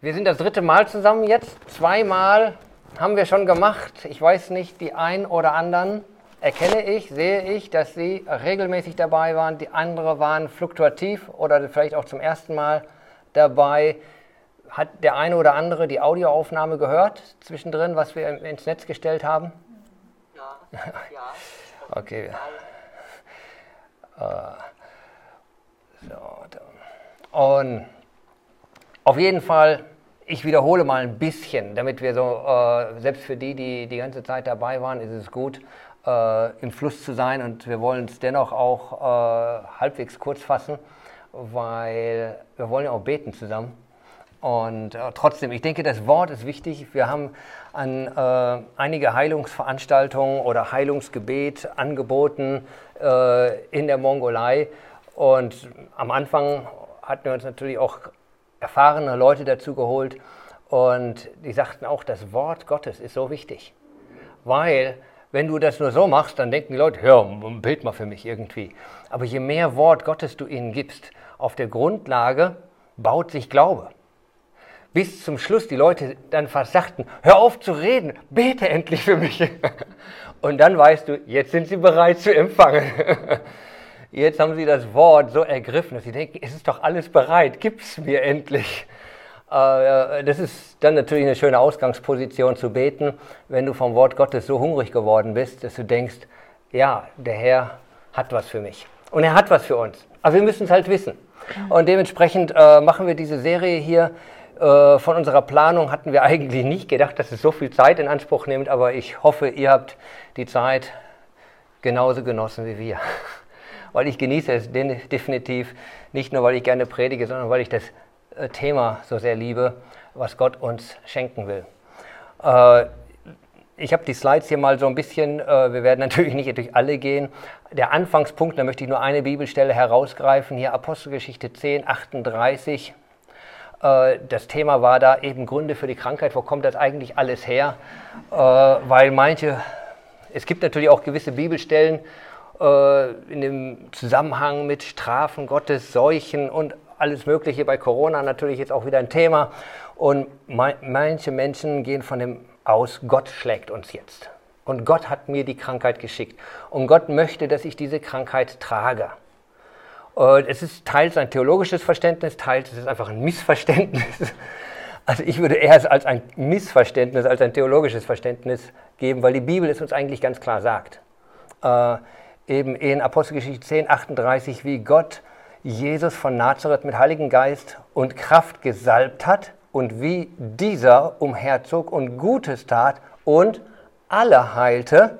Wir sind das dritte Mal zusammen jetzt. Zweimal haben wir schon gemacht. Ich weiß nicht, die ein oder anderen erkenne ich, sehe ich, dass sie regelmäßig dabei waren. Die anderen waren fluktuativ oder vielleicht auch zum ersten Mal dabei. Hat der eine oder andere die Audioaufnahme gehört zwischendrin, was wir ins Netz gestellt haben? Ja. ja. okay. Äh, so, und auf jeden Fall, ich wiederhole mal ein bisschen, damit wir so, äh, selbst für die, die die ganze Zeit dabei waren, ist es gut, äh, im Fluss zu sein und wir wollen es dennoch auch äh, halbwegs kurz fassen, weil wir wollen ja auch beten zusammen. Und äh, trotzdem, ich denke, das Wort ist wichtig. Wir haben an äh, einige Heilungsveranstaltungen oder Heilungsgebet angeboten äh, in der Mongolei. Und am Anfang hatten wir uns natürlich auch erfahrene Leute dazu geholt und die sagten auch, das Wort Gottes ist so wichtig. Weil, wenn du das nur so machst, dann denken die Leute, ja, bild mal für mich irgendwie. Aber je mehr Wort Gottes du ihnen gibst, auf der Grundlage baut sich Glaube. Bis zum Schluss die Leute dann fast sagten, hör auf zu reden, bete endlich für mich. Und dann weißt du, jetzt sind sie bereit zu empfangen. Jetzt haben sie das Wort so ergriffen, dass sie denken, es ist doch alles bereit, gib es mir endlich. Äh, das ist dann natürlich eine schöne Ausgangsposition zu beten, wenn du vom Wort Gottes so hungrig geworden bist, dass du denkst, ja, der Herr hat was für mich. Und er hat was für uns. Aber wir müssen es halt wissen. Und dementsprechend äh, machen wir diese Serie hier. Äh, von unserer Planung hatten wir eigentlich nicht gedacht, dass es so viel Zeit in Anspruch nimmt, aber ich hoffe, ihr habt die Zeit genauso genossen wie wir weil ich genieße es definitiv, nicht nur weil ich gerne predige, sondern weil ich das äh, Thema so sehr liebe, was Gott uns schenken will. Äh, ich habe die Slides hier mal so ein bisschen, äh, wir werden natürlich nicht durch alle gehen. Der Anfangspunkt, da möchte ich nur eine Bibelstelle herausgreifen, hier Apostelgeschichte 10, 38. Das Thema war da eben Gründe für die Krankheit. Wo kommt das eigentlich alles her? Weil manche, es gibt natürlich auch gewisse Bibelstellen, äh, in dem Zusammenhang mit Strafen Gottes, Seuchen und alles Mögliche bei Corona natürlich jetzt auch wieder ein Thema. Und manche Menschen gehen von dem aus, Gott schlägt uns jetzt. Und Gott hat mir die Krankheit geschickt. Und Gott möchte, dass ich diese Krankheit trage. Und es ist teils ein theologisches Verständnis, teils ist es einfach ein Missverständnis. Also ich würde eher es als ein Missverständnis, als ein theologisches Verständnis geben, weil die Bibel es uns eigentlich ganz klar sagt. Eben in Apostelgeschichte 10, 38, wie Gott Jesus von Nazareth mit Heiligen Geist und Kraft gesalbt hat und wie dieser umherzog und Gutes tat und alle heilte,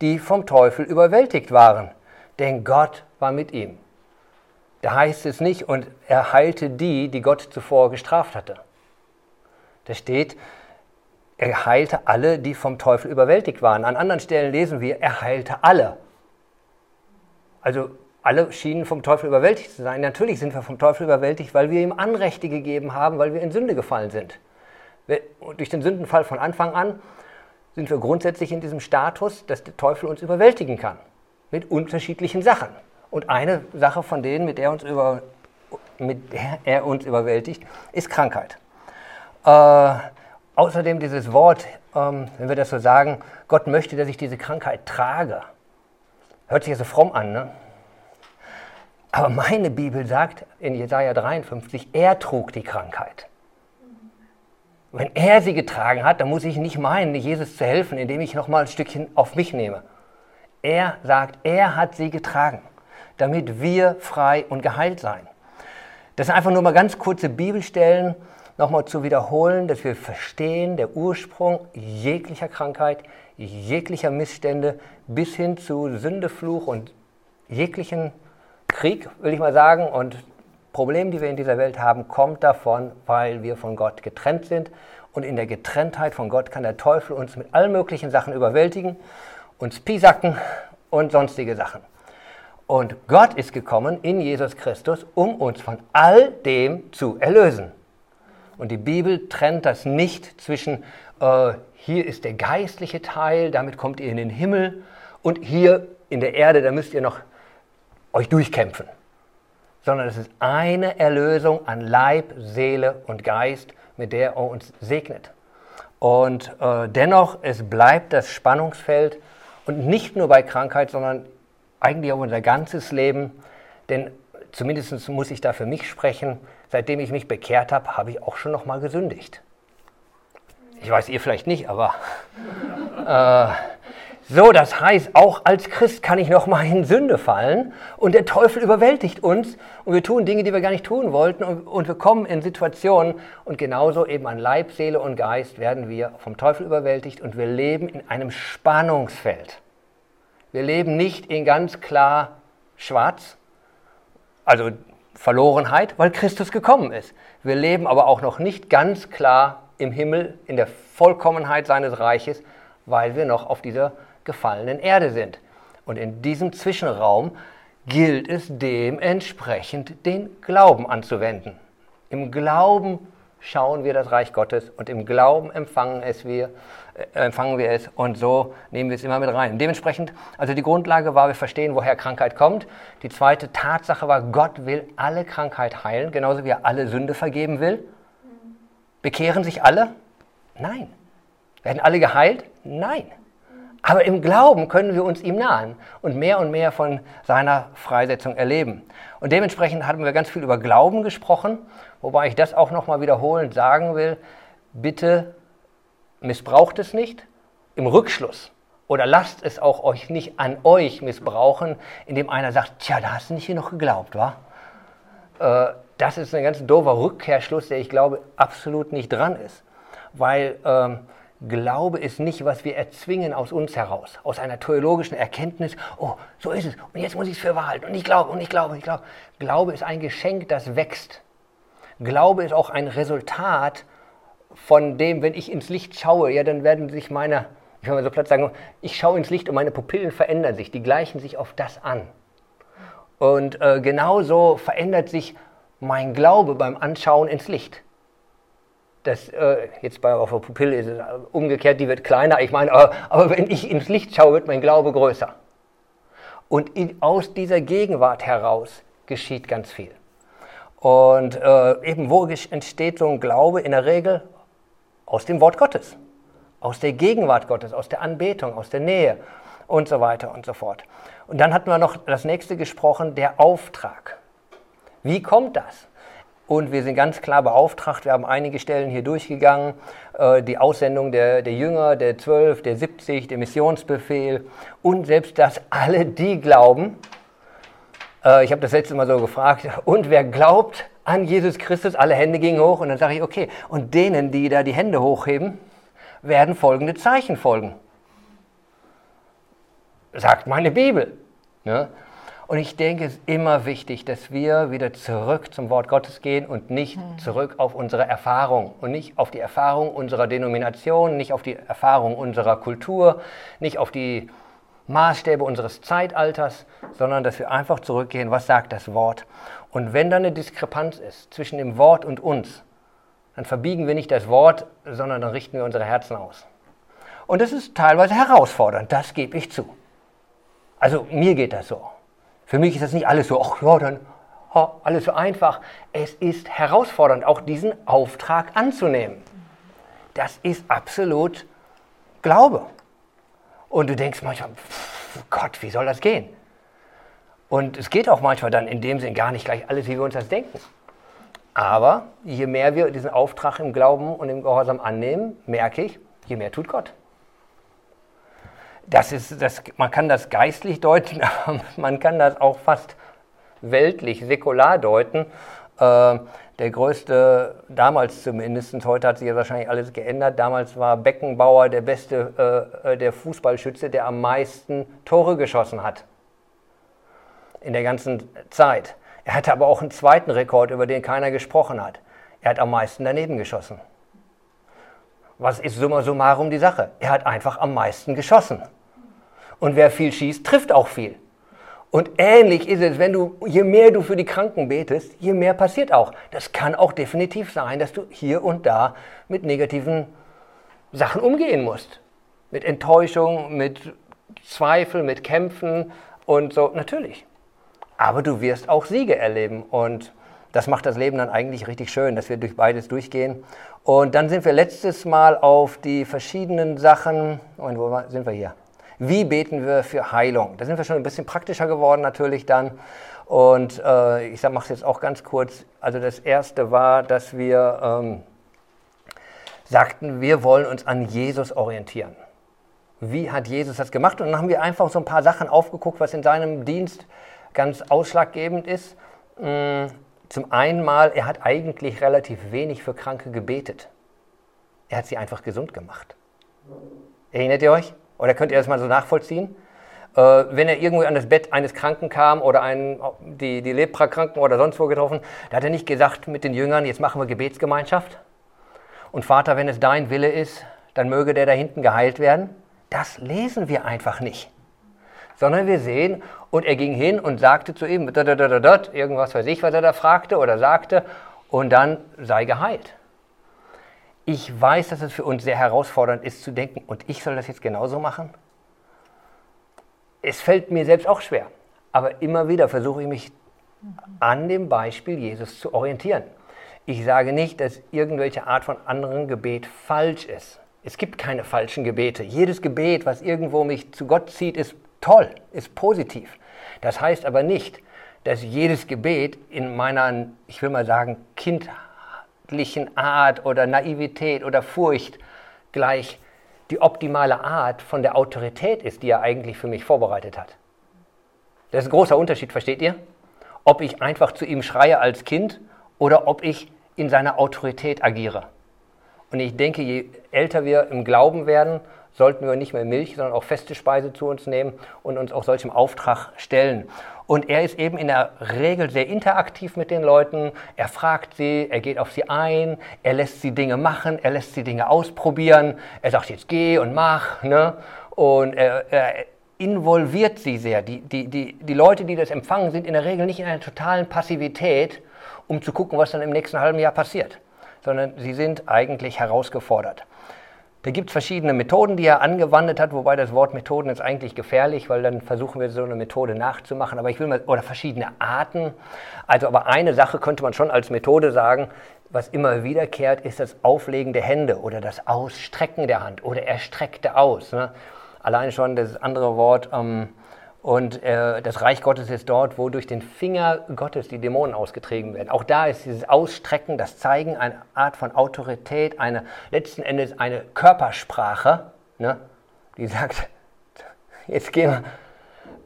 die vom Teufel überwältigt waren. Denn Gott war mit ihm. Da heißt es nicht, und er heilte die, die Gott zuvor gestraft hatte. Da steht, er heilte alle, die vom Teufel überwältigt waren. An anderen Stellen lesen wir, er heilte alle. Also alle schienen vom Teufel überwältigt zu sein. Natürlich sind wir vom Teufel überwältigt, weil wir ihm Anrechte gegeben haben, weil wir in Sünde gefallen sind. durch den Sündenfall von Anfang an sind wir grundsätzlich in diesem Status, dass der Teufel uns überwältigen kann. Mit unterschiedlichen Sachen. Und eine Sache von denen, mit der, uns über, mit der er uns überwältigt, ist Krankheit. Äh, außerdem dieses Wort, ähm, wenn wir das so sagen, Gott möchte, dass ich diese Krankheit trage. Hört sich ja so fromm an, ne? Aber meine Bibel sagt in Jesaja 53, er trug die Krankheit. Wenn er sie getragen hat, dann muss ich nicht meinen, Jesus zu helfen, indem ich nochmal ein Stückchen auf mich nehme. Er sagt, er hat sie getragen, damit wir frei und geheilt sein. Das sind einfach nur mal ganz kurze Bibelstellen, nochmal zu wiederholen, dass wir verstehen, der Ursprung jeglicher Krankheit, jeglicher Missstände bis hin zu Sündefluch und jeglichen Krieg, will ich mal sagen, und Problemen, die wir in dieser Welt haben, kommt davon, weil wir von Gott getrennt sind. Und in der Getrenntheit von Gott kann der Teufel uns mit allen möglichen Sachen überwältigen, uns pisacken und sonstige Sachen. Und Gott ist gekommen in Jesus Christus, um uns von all dem zu erlösen. Und die Bibel trennt das nicht zwischen äh, hier ist der geistliche Teil, damit kommt ihr in den Himmel und hier in der Erde, da müsst ihr noch euch durchkämpfen. Sondern es ist eine Erlösung an Leib, Seele und Geist mit der er uns segnet. Und äh, dennoch, es bleibt das Spannungsfeld und nicht nur bei Krankheit, sondern eigentlich auch unser ganzes Leben. Denn zumindest muss ich da für mich sprechen, seitdem ich mich bekehrt habe, habe ich auch schon noch mal gesündigt. Ich weiß, ihr vielleicht nicht, aber äh, so, das heißt, auch als Christ kann ich noch mal in Sünde fallen und der Teufel überwältigt uns und wir tun Dinge, die wir gar nicht tun wollten und, und, wir kommen in Situationen und genauso eben an Leib, Seele und Geist werden wir vom Teufel überwältigt und wir leben in einem Spannungsfeld. Wir leben nicht in ganz klar schwarz, also Verlorenheit, weil Christus gekommen ist. Wir leben aber auch noch nicht ganz klar im Himmel, in der Vollkommenheit seines Reiches, weil wir noch auf dieser gefallenen Erde sind. Und in diesem Zwischenraum gilt es dementsprechend den Glauben anzuwenden. Im Glauben schauen wir das Reich Gottes und im Glauben empfangen, es wir, äh, empfangen wir es und so nehmen wir es immer mit rein. Dementsprechend, also die Grundlage war, wir verstehen, woher Krankheit kommt. Die zweite Tatsache war, Gott will alle Krankheit heilen, genauso wie er alle Sünde vergeben will. Bekehren sich alle? Nein. Werden alle geheilt? Nein. Aber im Glauben können wir uns ihm nahen und mehr und mehr von seiner Freisetzung erleben. Und dementsprechend hatten wir ganz viel über Glauben gesprochen, wobei ich das auch nochmal wiederholend sagen will. Bitte missbraucht es nicht im Rückschluss oder lasst es auch euch nicht an euch missbrauchen, indem einer sagt, tja, da hast du nicht hier noch geglaubt, wa? Äh, das ist ein ganz doofer Rückkehrschluss, der ich glaube absolut nicht dran ist. Weil ähm, Glaube ist nicht, was wir erzwingen aus uns heraus, aus einer theologischen Erkenntnis, oh, so ist es, und jetzt muss ich es für wahr halten, und ich glaube, und ich glaube, und ich glaube. Glaube ist ein Geschenk, das wächst. Glaube ist auch ein Resultat von dem, wenn ich ins Licht schaue, ja, dann werden sich meine, ich kann mal so platt sagen, ich schaue ins Licht und meine Pupillen verändern sich, die gleichen sich auf das an. Und äh, genauso verändert sich mein Glaube beim Anschauen ins Licht das äh, jetzt bei auf der Pupille ist es umgekehrt, die wird kleiner. Ich meine, aber, aber, wenn ich ins Licht schaue, wird mein Glaube größer. Und in, aus dieser Gegenwart heraus geschieht ganz viel. Und äh, eben wo entsteht so ein Glaube in der Regel? Aus dem Wort Gottes, aus der Gegenwart Gottes, aus der Anbetung, aus der Nähe und so weiter und so fort. Und dann hatten wir noch das nächste gesprochen, der Auftrag. Wie kommt das? Und wir sind ganz klar beauftragt, wir haben einige Stellen hier durchgegangen, äh, die Aussendung der, der Jünger, der Zwölf, der 70, der Missionsbefehl und selbst, dass alle die glauben, äh, ich habe das letzte Mal so gefragt, und wer glaubt an Jesus Christus, alle Hände gingen hoch und dann sage ich, okay, und denen, die da die Hände hochheben, werden folgende Zeichen folgen. Sagt meine Bibel. Ne? Und ich denke, es ist immer wichtig, dass wir wieder zurück zum Wort Gottes gehen und nicht hm. zurück auf unsere Erfahrung und nicht auf die Erfahrung unserer Denomination, nicht auf die Erfahrung unserer Kultur, nicht auf die Maßstäbe unseres Zeitalters, sondern dass wir einfach zurückgehen, was sagt das Wort. Und wenn da eine Diskrepanz ist zwischen dem Wort und uns, dann verbiegen wir nicht das Wort, sondern dann richten wir unsere Herzen aus. Und das ist teilweise herausfordernd, das gebe ich zu. Also mir geht das so. Für mich ist das nicht alles so, ach ja, dann oh, alles so einfach. Es ist herausfordernd, auch diesen Auftrag anzunehmen. Das ist absolut Glaube. Und du denkst manchmal, Gott, wie soll das gehen? Und es geht auch manchmal dann in dem Sinn gar nicht gleich alles, wie wir uns das denken. Aber je mehr wir diesen Auftrag im Glauben und im Gehorsam annehmen, merke ich, je mehr tut Gott das ist, das, man kann das geistlich deuten, aber man kann das auch fast weltlich, säkular deuten. Äh, der größte, damals zumindest, heute hat sich ja wahrscheinlich alles geändert, damals war Beckenbauer der beste, äh, äh, der Fußballschütze, der am meisten Tore geschossen hat. In der ganzen Zeit. Er hatte aber auch einen zweiten Rekord, über den keiner gesprochen hat. Er hat am meisten daneben geschossen. Was ist summa summarum die Sache? Er hat einfach am meisten geschossen. Und wer viel schießt, trifft auch viel. Und ähnlich ist es, wenn du, je mehr du für die Kranken betest, je mehr passiert auch. Das kann auch definitiv sein, dass du hier und da mit negativen Sachen umgehen musst. Mit Enttäuschung, mit Zweifel, mit Kämpfen und so, natürlich. Aber du wirst auch Siege erleben. Und das macht das Leben dann eigentlich richtig schön, dass wir durch beides durchgehen. Und dann sind wir letztes Mal auf die verschiedenen Sachen, und wo sind wir hier? Wie beten wir für Heilung? Da sind wir schon ein bisschen praktischer geworden natürlich dann. Und äh, ich mache es jetzt auch ganz kurz. Also das erste war, dass wir ähm, sagten, wir wollen uns an Jesus orientieren. Wie hat Jesus das gemacht? Und dann haben wir einfach so ein paar Sachen aufgeguckt, was in seinem Dienst ganz ausschlaggebend ist. Mm, zum einen mal, er hat eigentlich relativ wenig für Kranke gebetet. Er hat sie einfach gesund gemacht. Erinnert ihr euch? Oder könnt ihr das mal so nachvollziehen? Äh, wenn er irgendwie an das Bett eines Kranken kam oder einen, die, die Lepra-Kranken oder sonst wo getroffen, da hat er nicht gesagt mit den Jüngern, jetzt machen wir Gebetsgemeinschaft. Und Vater, wenn es dein Wille ist, dann möge der da hinten geheilt werden. Das lesen wir einfach nicht. Sondern wir sehen, und er ging hin und sagte zu ihm, irgendwas weiß ich, was er da fragte oder sagte, und dann sei geheilt. Ich weiß, dass es für uns sehr herausfordernd ist zu denken, und ich soll das jetzt genauso machen? Es fällt mir selbst auch schwer, aber immer wieder versuche ich mich an dem Beispiel Jesus zu orientieren. Ich sage nicht, dass irgendwelche Art von anderen Gebet falsch ist. Es gibt keine falschen Gebete. Jedes Gebet, was irgendwo mich zu Gott zieht, ist toll, ist positiv. Das heißt aber nicht, dass jedes Gebet in meiner, ich will mal sagen, Kind, kindlichen Art oder Naivität oder Furcht gleich die optimale Art von der Autorität ist, die er eigentlich für mich vorbereitet hat. Das ist ein großer Unterschied, versteht ihr? Ob ich einfach zu ihm schreie als Kind oder ob ich in seiner Autorität agiere. Und ich denke, je älter wir im Glauben werden, sollten wir nicht mehr Milch, sondern auch feste Speise zu uns nehmen und uns auch solchem Auftrag stellen. Und er ist eben in der Regel sehr interaktiv mit den Leuten. Er fragt sie, er geht auf sie ein, er lässt sie Dinge machen, er lässt sie Dinge ausprobieren. Er sagt jetzt geh und mach. Ne? Und er, er involviert sie sehr. Die, die, die, die Leute, die das empfangen, sind in der Regel nicht in einer totalen Passivität, um zu gucken, was dann im nächsten halben Jahr passiert, sondern sie sind eigentlich herausgefordert. Da gibt es verschiedene Methoden, die er angewandt hat, wobei das Wort Methoden ist eigentlich gefährlich, weil dann versuchen wir so eine Methode nachzumachen. Aber ich will mal, oder verschiedene Arten. Also, aber eine Sache könnte man schon als Methode sagen, was immer wiederkehrt, ist das Auflegen der Hände oder das Ausstrecken der Hand oder er streckte aus. Ne? Allein schon das andere Wort. Ähm, und äh, das Reich Gottes ist dort, wo durch den Finger Gottes die Dämonen ausgetrieben werden. Auch da ist dieses Ausstrecken, das Zeigen eine Art von Autorität, eine letzten Endes eine Körpersprache, ne, die sagt, jetzt gehen wir.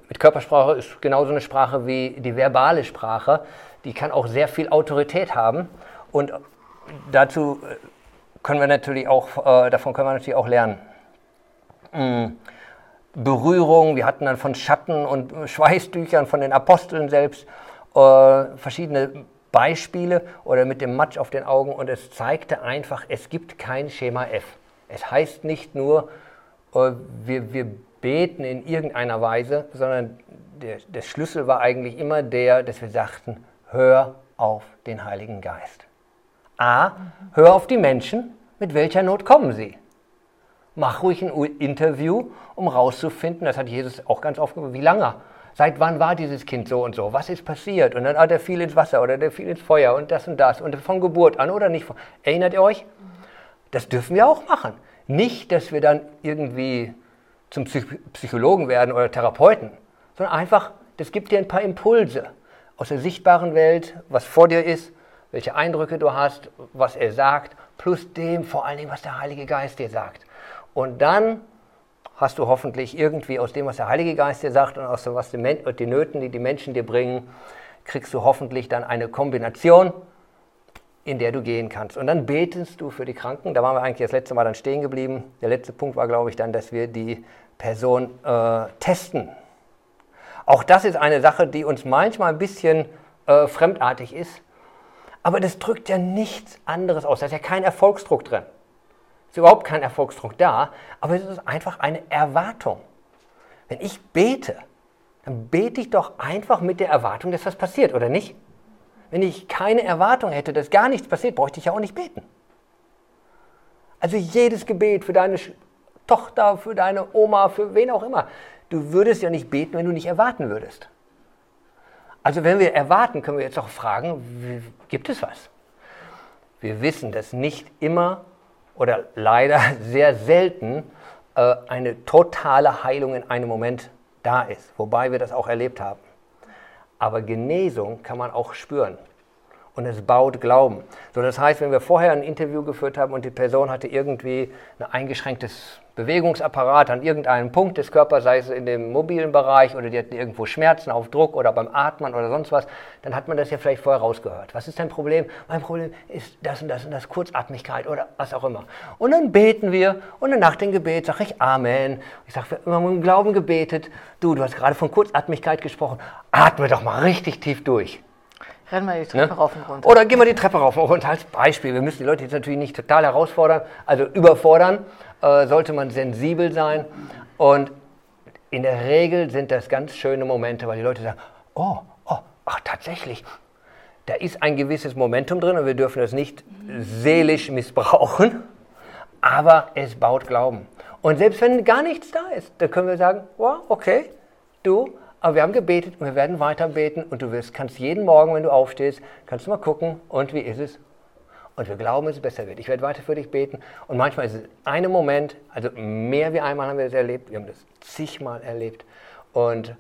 Mit Körpersprache ist genauso eine Sprache wie die verbale Sprache. Die kann auch sehr viel Autorität haben. Und dazu äh, können wir natürlich auch, äh, davon können wir natürlich auch lernen. Mm. Berührung. Wir hatten dann von Schatten und Schweißtüchern von den Aposteln selbst äh, verschiedene Beispiele oder mit dem Matsch auf den Augen und es zeigte einfach, es gibt kein Schema F. Es heißt nicht nur, äh, wir, wir beten in irgendeiner Weise, sondern der, der Schlüssel war eigentlich immer der, dass wir sagten, hör auf den Heiligen Geist. A, hör auf die Menschen, mit welcher Not kommen sie mach ruhig ein Interview, um rauszufinden, das hat Jesus auch ganz oft gemacht, wie lange? Seit wann war dieses Kind so und so? Was ist passiert? Und dann, ah, der fiel ins Wasser oder der fiel ins Feuer und das und das und von Geburt an oder nicht. Erinnert ihr euch? Das dürfen wir auch machen. Nicht, dass wir dann irgendwie zum Psychologen werden oder Therapeuten, sondern einfach, das gibt dir ein paar Impulse aus der sichtbaren Welt, was vor dir ist, welche Eindrücke du hast, was er sagt, plus dem vor allen Dingen, was der Heilige Geist dir sagt. Und dann hast du hoffentlich irgendwie aus dem, was der Heilige Geist dir sagt und aus dem, was die, die Nöten, die die Menschen dir bringen, kriegst du hoffentlich dann eine Kombination, in der du gehen kannst. Und dann betest du für die Kranken. Da waren wir eigentlich das letzte Mal dann stehen geblieben. Der letzte Punkt war, glaube ich, dann, dass wir die Person äh, testen. Auch das ist eine Sache, die uns manchmal ein bisschen äh, fremdartig ist. Aber das drückt ja nichts anderes aus. Da ist ja kein Erfolgsdruck drin ist überhaupt kein Erfolgsdruck da, aber es ist einfach eine Erwartung. Wenn ich bete, dann bete ich doch einfach mit der Erwartung, dass das passiert, oder nicht? Wenn ich keine Erwartung hätte, dass gar nichts passiert, bräuchte ich ja auch nicht beten. Also jedes Gebet für deine Tochter, für deine Oma, für wen auch immer, du würdest ja nicht beten, wenn du nicht erwarten würdest. Also wenn wir erwarten, können wir jetzt auch fragen, gibt es was? Wir wissen, dass nicht immer oder leider sehr selten äh, eine totale Heilung in einem Moment da ist, wobei wir das auch erlebt haben. Aber Genesung kann man auch spüren und es baut Glauben. So, das heißt, wenn wir vorher ein Interview geführt haben und die Person hatte irgendwie ein eingeschränktes Bewegungsapparat an irgendeinem Punkt des Körpers, sei es in dem mobilen Bereich oder die hatten irgendwo Schmerzen auf Druck oder beim Atmen oder sonst was, dann hat man das ja vielleicht vorher rausgehört. Was ist dein Problem? Mein Problem ist das und das und das, Kurzatmigkeit oder was auch immer. Und dann beten wir und nach dem Gebet sage ich Amen. Ich sage, wir haben im Glauben gebetet. Du, du hast gerade von Kurzatmigkeit gesprochen. Atme doch mal richtig tief durch. Renn mal die Treppe ne? rauf und runter. Oder geh mal die Treppe rauf und runter als Beispiel. Wir müssen die Leute jetzt natürlich nicht total herausfordern, also überfordern, äh, sollte man sensibel sein. Und in der Regel sind das ganz schöne Momente, weil die Leute sagen, oh, oh, ach tatsächlich, da ist ein gewisses Momentum drin und wir dürfen das nicht seelisch missbrauchen, aber es baut Glauben. Und selbst wenn gar nichts da ist, da können wir sagen, wow, okay, du aber wir haben gebetet und wir werden weiter beten und du wirst, kannst jeden Morgen, wenn du aufstehst, kannst du mal gucken und wie ist es? Und wir glauben, dass es besser wird. Ich werde weiter für dich beten. Und manchmal ist es ein Moment, also mehr wie einmal haben wir das erlebt. Wir haben das zigmal erlebt. Und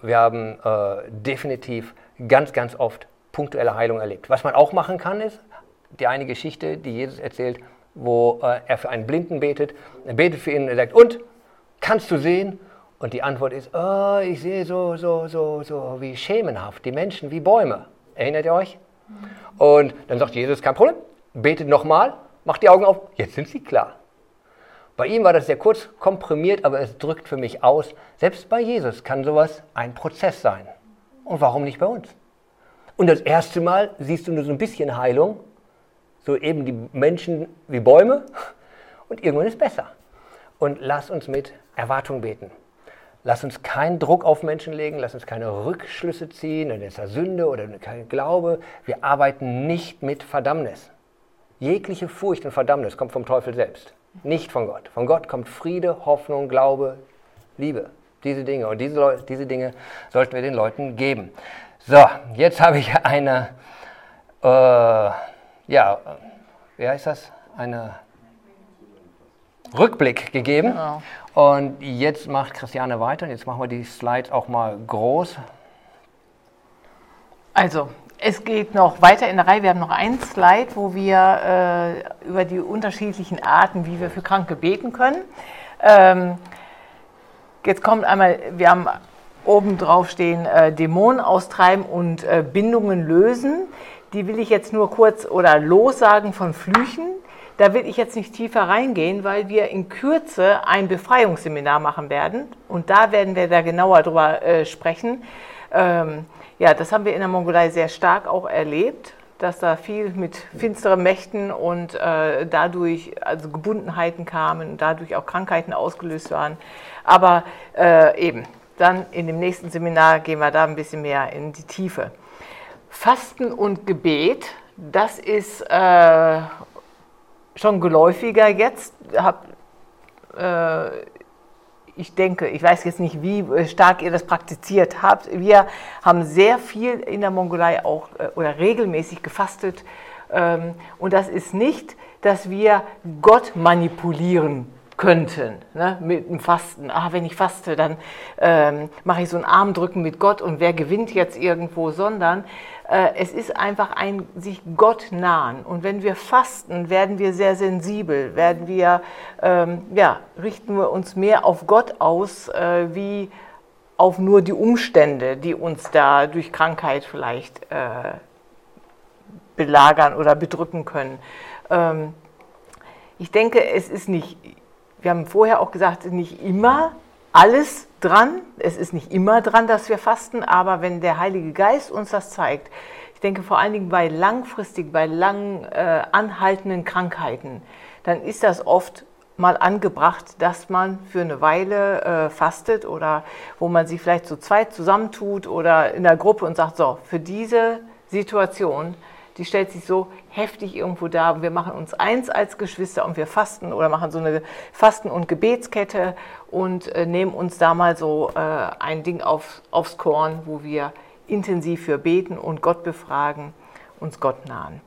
wir haben äh, definitiv ganz, ganz oft punktuelle Heilung erlebt. Was man auch machen kann, ist die eine Geschichte, die Jesus erzählt, wo äh, er für einen Blinden betet. Er betet für ihn und er sagt, und, kannst du sehen? Und die Antwort ist, oh, ich sehe so, so, so, so wie schemenhaft, die Menschen wie Bäume. Erinnert ihr euch? Und dann sagt Jesus, kein Problem, betet nochmal, macht die Augen auf, jetzt sind sie klar. Bei ihm war das sehr kurz komprimiert, aber es drückt für mich aus, selbst bei Jesus kann sowas ein Prozess sein. Und warum nicht bei uns? Und das erste Mal siehst du nur so ein bisschen Heilung, so eben die Menschen wie Bäume, und irgendwann ist besser. Und lass uns mit Erwartung beten. Lass uns keinen Druck auf Menschen legen, lass uns keine Rückschlüsse ziehen, dann ist da Sünde oder kein Glaube. Wir arbeiten nicht mit Verdammnis. Jegliche Furcht und Verdammnis kommt vom Teufel selbst, nicht von Gott. Von Gott kommt Friede, Hoffnung, Glaube, Liebe. Diese Dinge. Und diese, diese Dinge sollten wir den Leuten geben. So, jetzt habe ich eine, äh, ja, wie heißt das? Eine Rückblick gegeben. Genau. Und jetzt macht Christiane weiter. Jetzt machen wir die Slides auch mal groß. Also, es geht noch weiter in der Reihe. Wir haben noch einen Slide, wo wir äh, über die unterschiedlichen Arten, wie wir für Kranke beten können. Ähm, jetzt kommt einmal, wir haben oben drauf stehen, äh, Dämonen austreiben und äh, Bindungen lösen. Die will ich jetzt nur kurz oder lossagen von Flüchen. Da will ich jetzt nicht tiefer reingehen, weil wir in Kürze ein Befreiungsseminar machen werden und da werden wir da genauer drüber äh, sprechen. Ähm, ja, das haben wir in der Mongolei sehr stark auch erlebt, dass da viel mit finsteren Mächten und äh, dadurch also Gebundenheiten kamen dadurch auch Krankheiten ausgelöst waren. Aber äh, eben, dann in dem nächsten Seminar gehen wir da ein bisschen mehr in die Tiefe. Fasten und Gebet, das ist äh, schon geläufiger jetzt. Hab, äh, ich denke, ich weiß jetzt nicht, wie stark ihr das praktiziert habt. Wir haben sehr viel in der Mongolei auch äh, oder regelmäßig gefastet. Ähm, und das ist nicht, dass wir Gott manipulieren könnten ne, mit dem Fasten. Ah, wenn ich faste, dann ähm, mache ich so ein Armdrücken mit Gott und wer gewinnt jetzt irgendwo, sondern es ist einfach ein sich Gott nahen. Und wenn wir fasten, werden wir sehr sensibel, werden wir, ähm, ja, richten wir uns mehr auf Gott aus, äh, wie auf nur die Umstände, die uns da durch Krankheit vielleicht äh, belagern oder bedrücken können. Ähm, ich denke, es ist nicht, wir haben vorher auch gesagt, nicht immer alles dran. Es ist nicht immer dran, dass wir fasten, aber wenn der Heilige Geist uns das zeigt, ich denke vor allen Dingen bei langfristig, bei lang äh, anhaltenden Krankheiten, dann ist das oft mal angebracht, dass man für eine Weile äh, fastet oder wo man sich vielleicht zu zweit zusammentut oder in der Gruppe und sagt, so, für diese Situation die stellt sich so heftig irgendwo dar. Wir machen uns eins als Geschwister und wir fasten oder machen so eine Fasten- und Gebetskette und äh, nehmen uns da mal so äh, ein Ding auf, aufs Korn, wo wir intensiv für beten und Gott befragen, uns Gott nahen.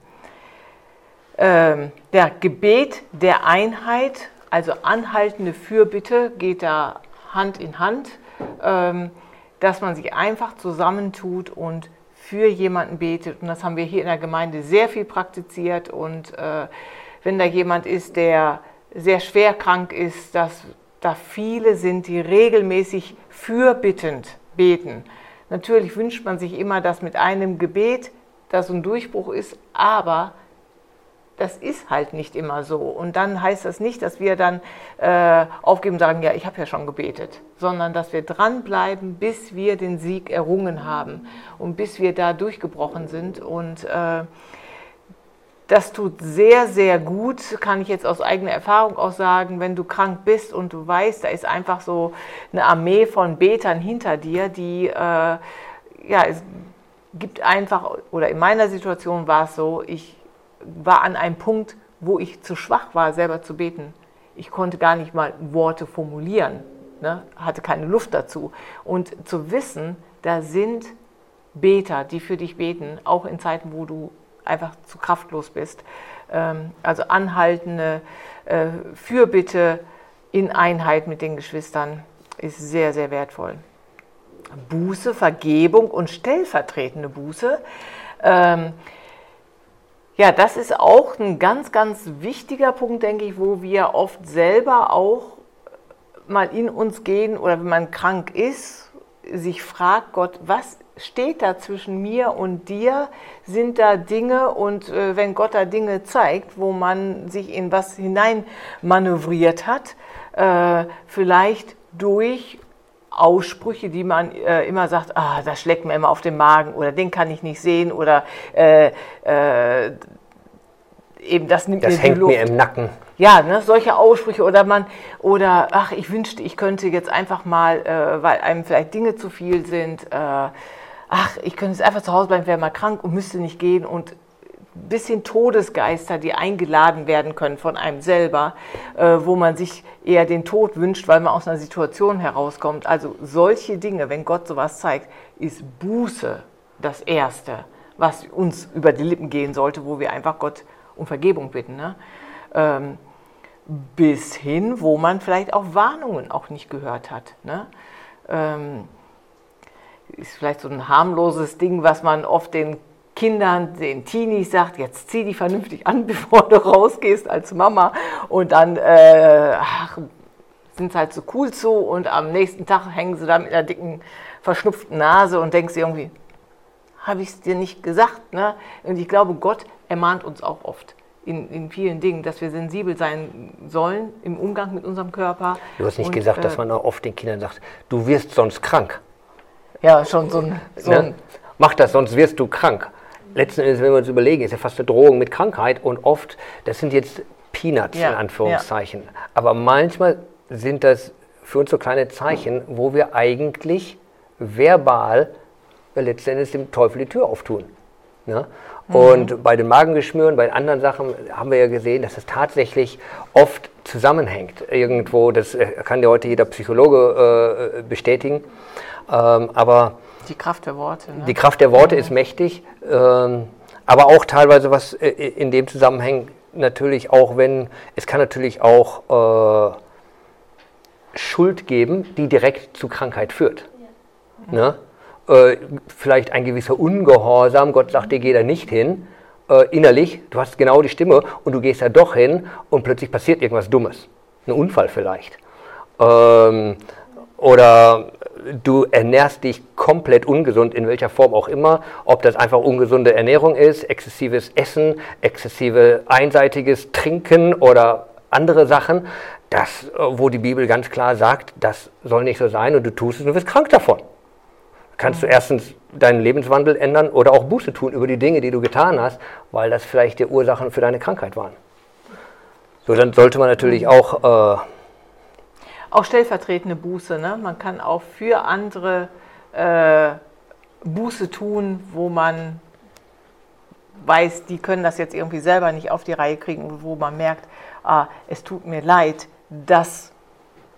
Ähm, der Gebet der Einheit, also anhaltende Fürbitte, geht da Hand in Hand, ähm, dass man sich einfach zusammentut und für jemanden betet. Und das haben wir hier in der Gemeinde sehr viel praktiziert. Und äh, wenn da jemand ist, der sehr schwer krank ist, dass da viele sind, die regelmäßig fürbittend beten. Natürlich wünscht man sich immer, dass mit einem Gebet das ein Durchbruch ist, aber das ist halt nicht immer so. Und dann heißt das nicht, dass wir dann äh, aufgeben und sagen, ja, ich habe ja schon gebetet, sondern dass wir dranbleiben, bis wir den Sieg errungen haben und bis wir da durchgebrochen sind. Und äh, das tut sehr, sehr gut, kann ich jetzt aus eigener Erfahrung auch sagen, wenn du krank bist und du weißt, da ist einfach so eine Armee von Betern hinter dir, die, äh, ja, es gibt einfach, oder in meiner Situation war es so, ich war an einem Punkt, wo ich zu schwach war, selber zu beten. Ich konnte gar nicht mal Worte formulieren, ne? hatte keine Luft dazu. Und zu wissen, da sind Beter, die für dich beten, auch in Zeiten, wo du einfach zu kraftlos bist. Ähm, also anhaltende äh, Fürbitte in Einheit mit den Geschwistern ist sehr, sehr wertvoll. Buße, Vergebung und stellvertretende Buße. Ja, das ist auch ein ganz, ganz wichtiger Punkt, denke ich, wo wir oft selber auch mal in uns gehen oder wenn man krank ist, sich fragt, Gott, was steht da zwischen mir und dir? Sind da Dinge und äh, wenn Gott da Dinge zeigt, wo man sich in was hinein manövriert hat, äh, vielleicht durch Aussprüche, die man äh, immer sagt, ah, das schlägt mir immer auf den Magen oder den kann ich nicht sehen oder äh, äh, eben das nimmt das mir hängt mir im Nacken. Ja, ne, solche Aussprüche oder man oder ach, ich wünschte, ich könnte jetzt einfach mal, äh, weil einem vielleicht Dinge zu viel sind, äh, ach, ich könnte jetzt einfach zu Hause bleiben, wäre mal krank und müsste nicht gehen und bisschen Todesgeister, die eingeladen werden können von einem selber, äh, wo man sich eher den Tod wünscht, weil man aus einer Situation herauskommt. Also solche Dinge, wenn Gott sowas zeigt, ist Buße das Erste, was uns über die Lippen gehen sollte, wo wir einfach Gott um Vergebung bitten. Ne? Ähm, bis hin, wo man vielleicht auch Warnungen auch nicht gehört hat. Ne? Ähm, ist vielleicht so ein harmloses Ding, was man oft den Kindern, den Teenies sagt, jetzt zieh dich vernünftig an, bevor du rausgehst als Mama. Und dann äh, sind sie halt so cool zu und am nächsten Tag hängen sie da mit einer dicken, verschnupften Nase und denkst irgendwie, habe ich es dir nicht gesagt? Ne? Und ich glaube, Gott ermahnt uns auch oft. In, in, vielen Dingen, dass wir sensibel sein sollen im Umgang mit unserem Körper. Du hast nicht und, gesagt, äh, dass man auch oft den Kindern sagt, du wirst sonst krank. Ja, schon so ein. So ne? Mach das, sonst wirst du krank letzten Endes, wenn wir uns überlegen, ist ja fast eine Drohung mit Krankheit und oft, das sind jetzt Peanuts ja, in Anführungszeichen. Ja. Aber manchmal sind das für uns so kleine Zeichen, wo wir eigentlich verbal letzten Endes dem Teufel die Tür auftun. Ne? Mhm. Und bei den Magengeschmüren, bei anderen Sachen haben wir ja gesehen, dass es tatsächlich oft zusammenhängt. Irgendwo, das äh, kann ja heute jeder Psychologe äh, bestätigen. Ähm, aber die Kraft der Worte. Ne? Die Kraft der Worte ist mächtig, ähm, aber auch teilweise was äh, in dem Zusammenhang natürlich auch, wenn es kann natürlich auch äh, Schuld geben, die direkt zu Krankheit führt. Ja. Ne? Äh, vielleicht ein gewisser Ungehorsam, Gott sagt dir, geh da nicht hin. Äh, innerlich, du hast genau die Stimme und du gehst da doch hin und plötzlich passiert irgendwas Dummes. Ein Unfall vielleicht. Ähm, oder du ernährst dich komplett ungesund, in welcher Form auch immer, ob das einfach ungesunde Ernährung ist, exzessives Essen, exzessive einseitiges Trinken oder andere Sachen, das, wo die Bibel ganz klar sagt, das soll nicht so sein und du tust es und du wirst krank davon. Kannst du erstens deinen Lebenswandel ändern oder auch Buße tun über die Dinge, die du getan hast, weil das vielleicht die Ursachen für deine Krankheit waren. So, dann sollte man natürlich auch äh, auch stellvertretende Buße. Ne? Man kann auch für andere äh, Buße tun, wo man weiß, die können das jetzt irgendwie selber nicht auf die Reihe kriegen, wo man merkt, ah, es tut mir leid, dass,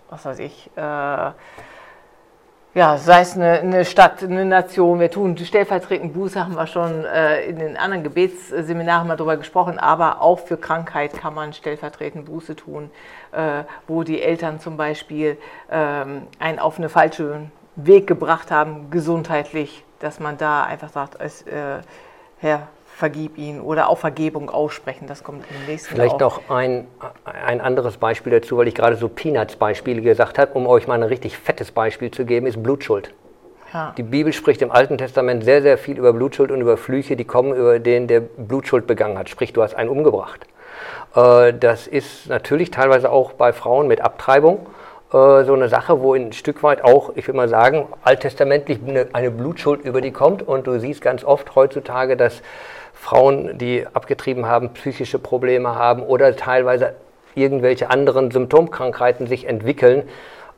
was weiß ich, äh, ja, sei es eine, eine, Stadt, eine Nation, wir tun stellvertretend Buße, haben wir schon äh, in den anderen Gebetsseminaren mal darüber gesprochen, aber auch für Krankheit kann man stellvertretend Buße tun, äh, wo die Eltern zum Beispiel ähm, einen auf einen falschen Weg gebracht haben, gesundheitlich, dass man da einfach sagt, es, äh, Herr, vergib ihn oder auch Vergebung aussprechen. Das kommt im nächsten Vielleicht auch. noch ein, ein anderes Beispiel dazu, weil ich gerade so Peanuts-Beispiele gesagt habe, um euch mal ein richtig fettes Beispiel zu geben, ist Blutschuld. Ja. Die Bibel spricht im Alten Testament sehr, sehr viel über Blutschuld und über Flüche, die kommen über den, der Blutschuld begangen hat. Sprich, du hast einen umgebracht. Äh, das ist natürlich teilweise auch bei Frauen mit Abtreibung äh, so eine Sache, wo ein Stück weit auch, ich will mal sagen, alttestamentlich eine Blutschuld über die kommt. Und du siehst ganz oft heutzutage, dass Frauen, die abgetrieben haben, psychische Probleme haben oder teilweise irgendwelche anderen Symptomkrankheiten sich entwickeln.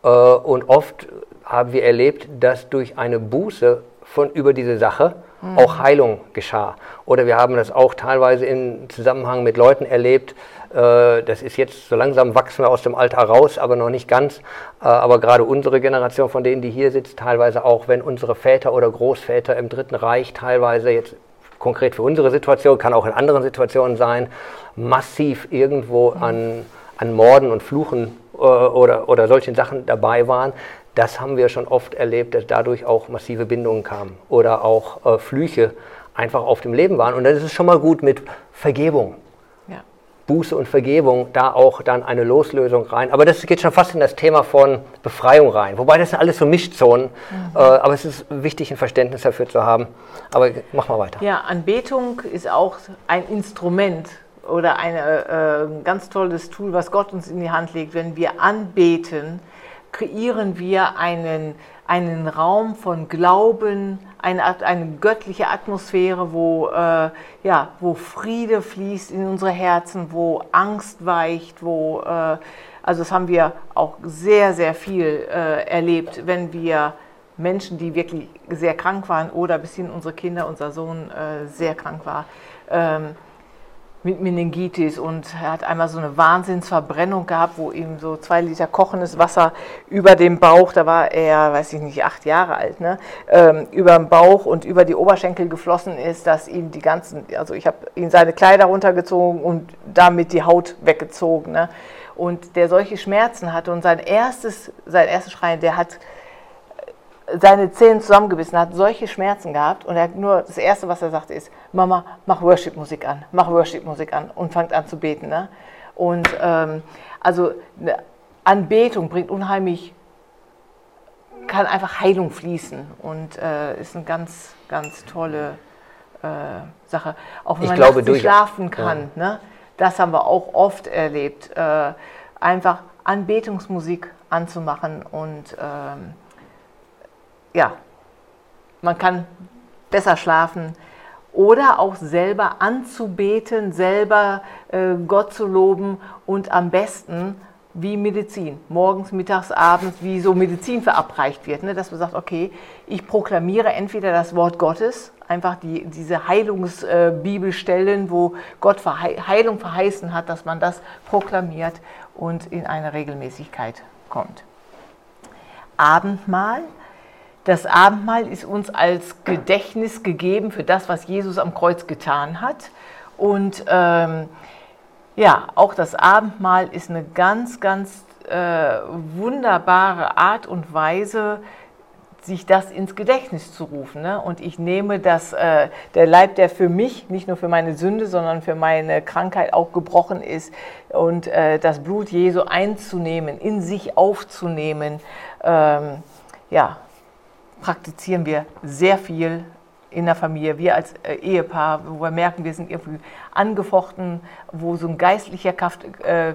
Äh, und oft haben wir erlebt, dass durch eine Buße von über diese Sache mhm. auch Heilung geschah. Oder wir haben das auch teilweise im Zusammenhang mit Leuten erlebt. Äh, das ist jetzt so langsam wachsen wir aus dem Alter raus, aber noch nicht ganz. Äh, aber gerade unsere Generation, von denen die hier sitzt, teilweise auch, wenn unsere Väter oder Großväter im Dritten Reich teilweise jetzt konkret für unsere Situation, kann auch in anderen Situationen sein, massiv irgendwo an, an Morden und Fluchen äh, oder, oder solchen Sachen dabei waren. Das haben wir schon oft erlebt, dass dadurch auch massive Bindungen kamen oder auch äh, Flüche einfach auf dem Leben waren. Und das ist schon mal gut mit Vergebung. Buße und Vergebung, da auch dann eine Loslösung rein. Aber das geht schon fast in das Thema von Befreiung rein. Wobei das sind alles so Mischzonen. Mhm. Äh, aber es ist wichtig, ein Verständnis dafür zu haben. Aber mach mal weiter. Ja, Anbetung ist auch ein Instrument oder ein äh, ganz tolles Tool, was Gott uns in die Hand legt. Wenn wir anbeten, kreieren wir einen, einen Raum von Glauben, eine, eine göttliche Atmosphäre, wo, äh, ja, wo Friede fließt in unsere Herzen, wo Angst weicht, wo, äh, also das haben wir auch sehr, sehr viel äh, erlebt, wenn wir Menschen, die wirklich sehr krank waren oder bis hin unsere Kinder, unser Sohn äh, sehr krank war, ähm, mit Meningitis und er hat einmal so eine Wahnsinnsverbrennung gehabt, wo ihm so zwei Liter kochendes Wasser über dem Bauch, da war er, weiß ich nicht, acht Jahre alt, ne, ähm, über dem Bauch und über die Oberschenkel geflossen ist, dass ihm die ganzen, also ich habe ihm seine Kleider runtergezogen und damit die Haut weggezogen, ne, und der solche Schmerzen hatte und sein erstes, sein erstes Schreien, der hat seine Zähne zusammengebissen, hat solche Schmerzen gehabt und er hat nur das Erste, was er sagte, ist, Mama, mach Worship-Musik an, mach Worship-Musik an und fängt an zu beten. Ne? Und ähm, also eine Anbetung bringt unheimlich, kann einfach Heilung fließen und äh, ist eine ganz, ganz tolle äh, Sache. Auch wenn ich man glaube, nicht schlafen kann, ja. ne? das haben wir auch oft erlebt, äh, einfach Anbetungsmusik anzumachen und ähm, ja, man kann besser schlafen oder auch selber anzubeten, selber äh, Gott zu loben und am besten wie Medizin, morgens, mittags, abends, wie so Medizin verabreicht wird, ne? dass man sagt, okay, ich proklamiere entweder das Wort Gottes, einfach die, diese Heilungsbibelstellen, äh, wo Gott Heilung verheißen hat, dass man das proklamiert und in eine Regelmäßigkeit kommt. Abendmahl das Abendmahl ist uns als Gedächtnis gegeben für das, was Jesus am Kreuz getan hat. Und ähm, ja, auch das Abendmahl ist eine ganz, ganz äh, wunderbare Art und Weise, sich das ins Gedächtnis zu rufen. Ne? Und ich nehme das, äh, der Leib, der für mich, nicht nur für meine Sünde, sondern für meine Krankheit auch gebrochen ist, und äh, das Blut Jesu einzunehmen, in sich aufzunehmen, ähm, ja, praktizieren wir sehr viel in der Familie, wir als äh, Ehepaar, wo wir merken, wir sind irgendwie angefochten, wo so ein geistlicher Kampf, äh,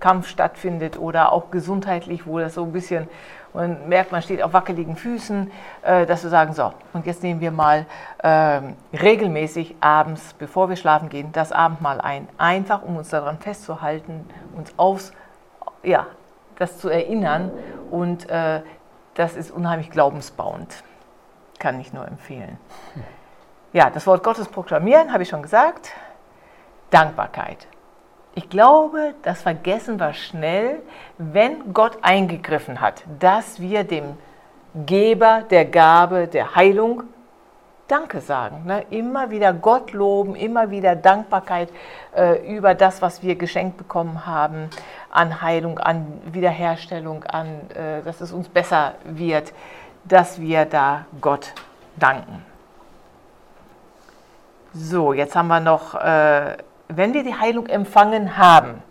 Kampf stattfindet oder auch gesundheitlich, wo das so ein bisschen, man merkt, man steht auf wackeligen Füßen, äh, dass wir sagen, so, und jetzt nehmen wir mal ähm, regelmäßig abends, bevor wir schlafen gehen, das Abendmahl ein. Einfach, um uns daran festzuhalten, uns aufs, ja, das zu erinnern und äh, das ist unheimlich glaubensbauend. Kann ich nur empfehlen. Ja, das Wort Gottes proklamieren, habe ich schon gesagt. Dankbarkeit. Ich glaube, das vergessen wir schnell, wenn Gott eingegriffen hat, dass wir dem Geber der Gabe der Heilung, Danke sagen. Ne? Immer wieder Gott loben, immer wieder Dankbarkeit äh, über das, was wir geschenkt bekommen haben, an Heilung, an Wiederherstellung, an, äh, dass es uns besser wird, dass wir da Gott danken. So, jetzt haben wir noch, äh, wenn wir die Heilung empfangen haben,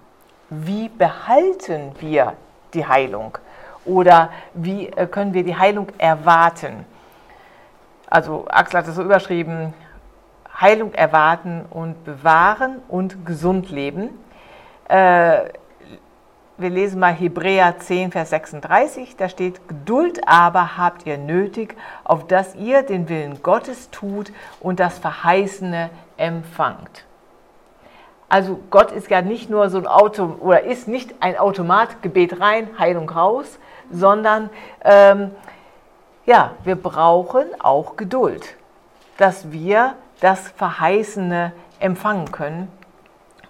wie behalten wir die Heilung? Oder wie äh, können wir die Heilung erwarten? Also Axel hat es so überschrieben, Heilung erwarten und bewahren und gesund leben. Äh, wir lesen mal Hebräer 10, Vers 36, da steht, Geduld aber habt ihr nötig, auf dass ihr den Willen Gottes tut und das Verheißene empfangt. Also Gott ist ja nicht nur so ein Auto oder ist nicht ein Automat, Gebet rein, Heilung raus, sondern ähm, ja, wir brauchen auch Geduld, dass wir das Verheißene empfangen können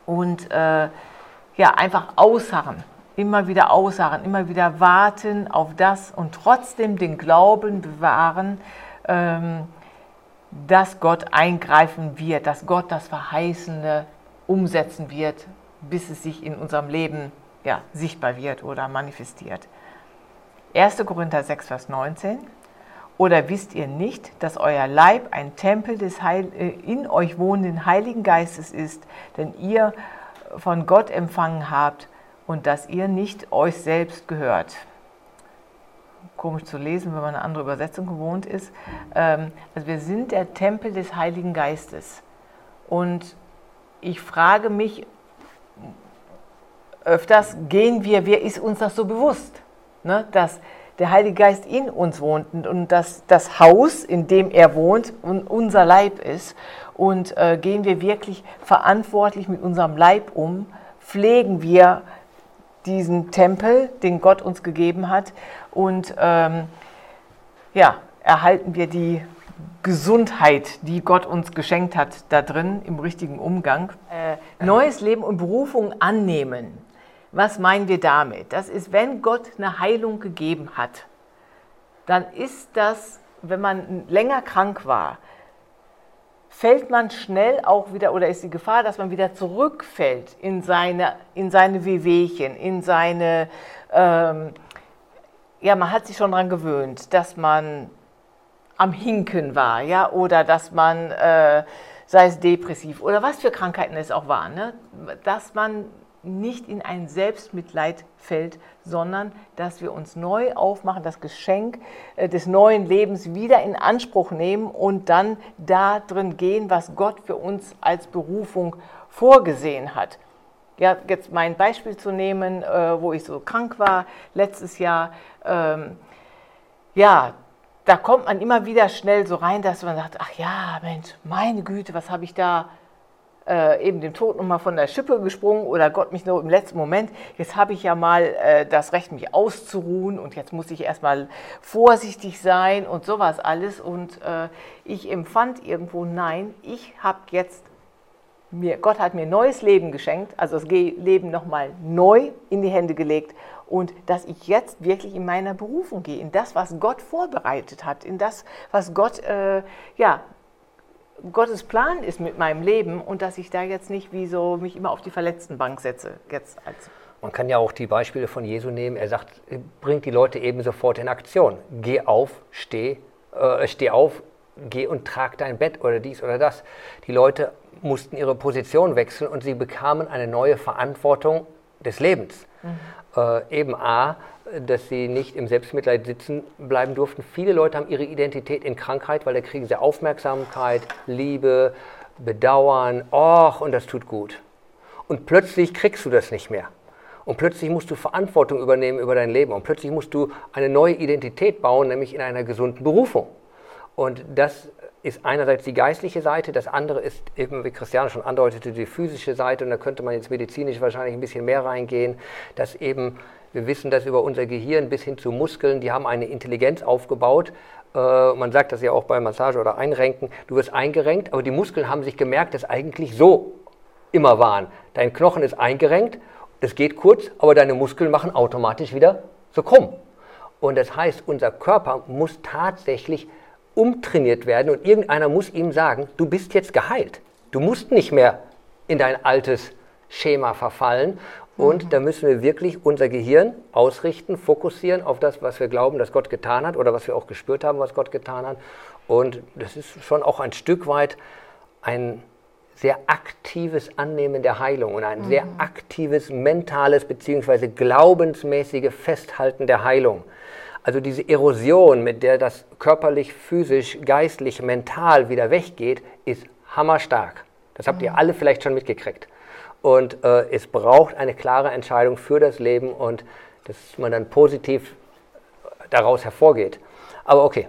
und äh, ja, einfach ausharren, immer wieder ausharren, immer wieder warten auf das und trotzdem den Glauben bewahren, ähm, dass Gott eingreifen wird, dass Gott das Verheißene umsetzen wird, bis es sich in unserem Leben ja, sichtbar wird oder manifestiert. 1. Korinther 6, Vers 19. Oder wisst ihr nicht, dass euer Leib ein Tempel des Heil äh, in euch wohnenden Heiligen Geistes ist, den ihr von Gott empfangen habt und dass ihr nicht euch selbst gehört? Komisch zu lesen, wenn man eine andere Übersetzung gewohnt ist. Ähm, also wir sind der Tempel des Heiligen Geistes. Und ich frage mich öfters, gehen wir, wer ist uns das so bewusst? Ne, dass der Heilige Geist in uns wohnt und dass das Haus, in dem er wohnt, unser Leib ist. Und äh, gehen wir wirklich verantwortlich mit unserem Leib um, pflegen wir diesen Tempel, den Gott uns gegeben hat und ähm, ja, erhalten wir die Gesundheit, die Gott uns geschenkt hat, da drin im richtigen Umgang. Äh, neues Leben und Berufung annehmen. Was meinen wir damit? Das ist, wenn Gott eine Heilung gegeben hat, dann ist das, wenn man länger krank war, fällt man schnell auch wieder oder ist die Gefahr, dass man wieder zurückfällt in seine, in seine Wehwehchen, in seine, ähm, ja, man hat sich schon daran gewöhnt, dass man am Hinken war, ja, oder dass man, äh, sei es depressiv oder was für Krankheiten es auch waren, ne? dass man nicht in ein Selbstmitleid fällt, sondern dass wir uns neu aufmachen, das Geschenk äh, des neuen Lebens wieder in Anspruch nehmen und dann da drin gehen, was Gott für uns als Berufung vorgesehen hat. Ja, jetzt mein Beispiel zu nehmen, äh, wo ich so krank war letztes Jahr. Ähm, ja, da kommt man immer wieder schnell so rein, dass man sagt, ach ja, Mensch, meine Güte, was habe ich da äh, eben dem Tod nochmal von der Schippe gesprungen oder Gott mich nur im letzten Moment. Jetzt habe ich ja mal äh, das Recht, mich auszuruhen und jetzt muss ich erstmal vorsichtig sein und sowas alles. Und äh, ich empfand irgendwo, nein, ich habe jetzt mir, Gott hat mir neues Leben geschenkt, also das Leben nochmal neu in die Hände gelegt und dass ich jetzt wirklich in meiner Berufung gehe, in das, was Gott vorbereitet hat, in das, was Gott äh, ja, Gottes Plan ist mit meinem Leben und dass ich da jetzt nicht wie so mich immer auf die verletzten Bank setze. Jetzt als Man kann ja auch die Beispiele von Jesu nehmen. Er sagt, bringt die Leute eben sofort in Aktion. Geh auf, steh, äh, steh auf, geh und trag dein Bett oder dies oder das. Die Leute mussten ihre Position wechseln und sie bekamen eine neue Verantwortung des Lebens. Mhm. Äh, eben A, dass sie nicht im Selbstmitleid sitzen bleiben durften. Viele Leute haben ihre Identität in Krankheit, weil da kriegen sie Aufmerksamkeit, Liebe, Bedauern, och, und das tut gut. Und plötzlich kriegst du das nicht mehr. Und plötzlich musst du Verantwortung übernehmen über dein Leben. Und plötzlich musst du eine neue Identität bauen, nämlich in einer gesunden Berufung. Und das ist einerseits die geistliche Seite, das andere ist eben, wie Christiane schon andeutete, die physische Seite. Und da könnte man jetzt medizinisch wahrscheinlich ein bisschen mehr reingehen, dass eben wir wissen das über unser Gehirn bis hin zu Muskeln, die haben eine Intelligenz aufgebaut. Äh, man sagt das ja auch bei Massage oder Einrenken. Du wirst eingerenkt, aber die Muskeln haben sich gemerkt, dass eigentlich so immer waren. Dein Knochen ist eingerenkt, es geht kurz, aber deine Muskeln machen automatisch wieder so krumm. Und das heißt, unser Körper muss tatsächlich umtrainiert werden und irgendeiner muss ihm sagen, du bist jetzt geheilt. Du musst nicht mehr in dein altes Schema verfallen. Und mhm. da müssen wir wirklich unser Gehirn ausrichten, fokussieren auf das, was wir glauben, dass Gott getan hat oder was wir auch gespürt haben, was Gott getan hat. Und das ist schon auch ein Stück weit ein sehr aktives Annehmen der Heilung und ein mhm. sehr aktives mentales bzw. glaubensmäßige Festhalten der Heilung. Also diese Erosion, mit der das körperlich, physisch, geistlich, mental wieder weggeht, ist hammerstark. Das habt ihr mhm. alle vielleicht schon mitgekriegt. Und äh, es braucht eine klare Entscheidung für das Leben und dass man dann positiv daraus hervorgeht. Aber okay.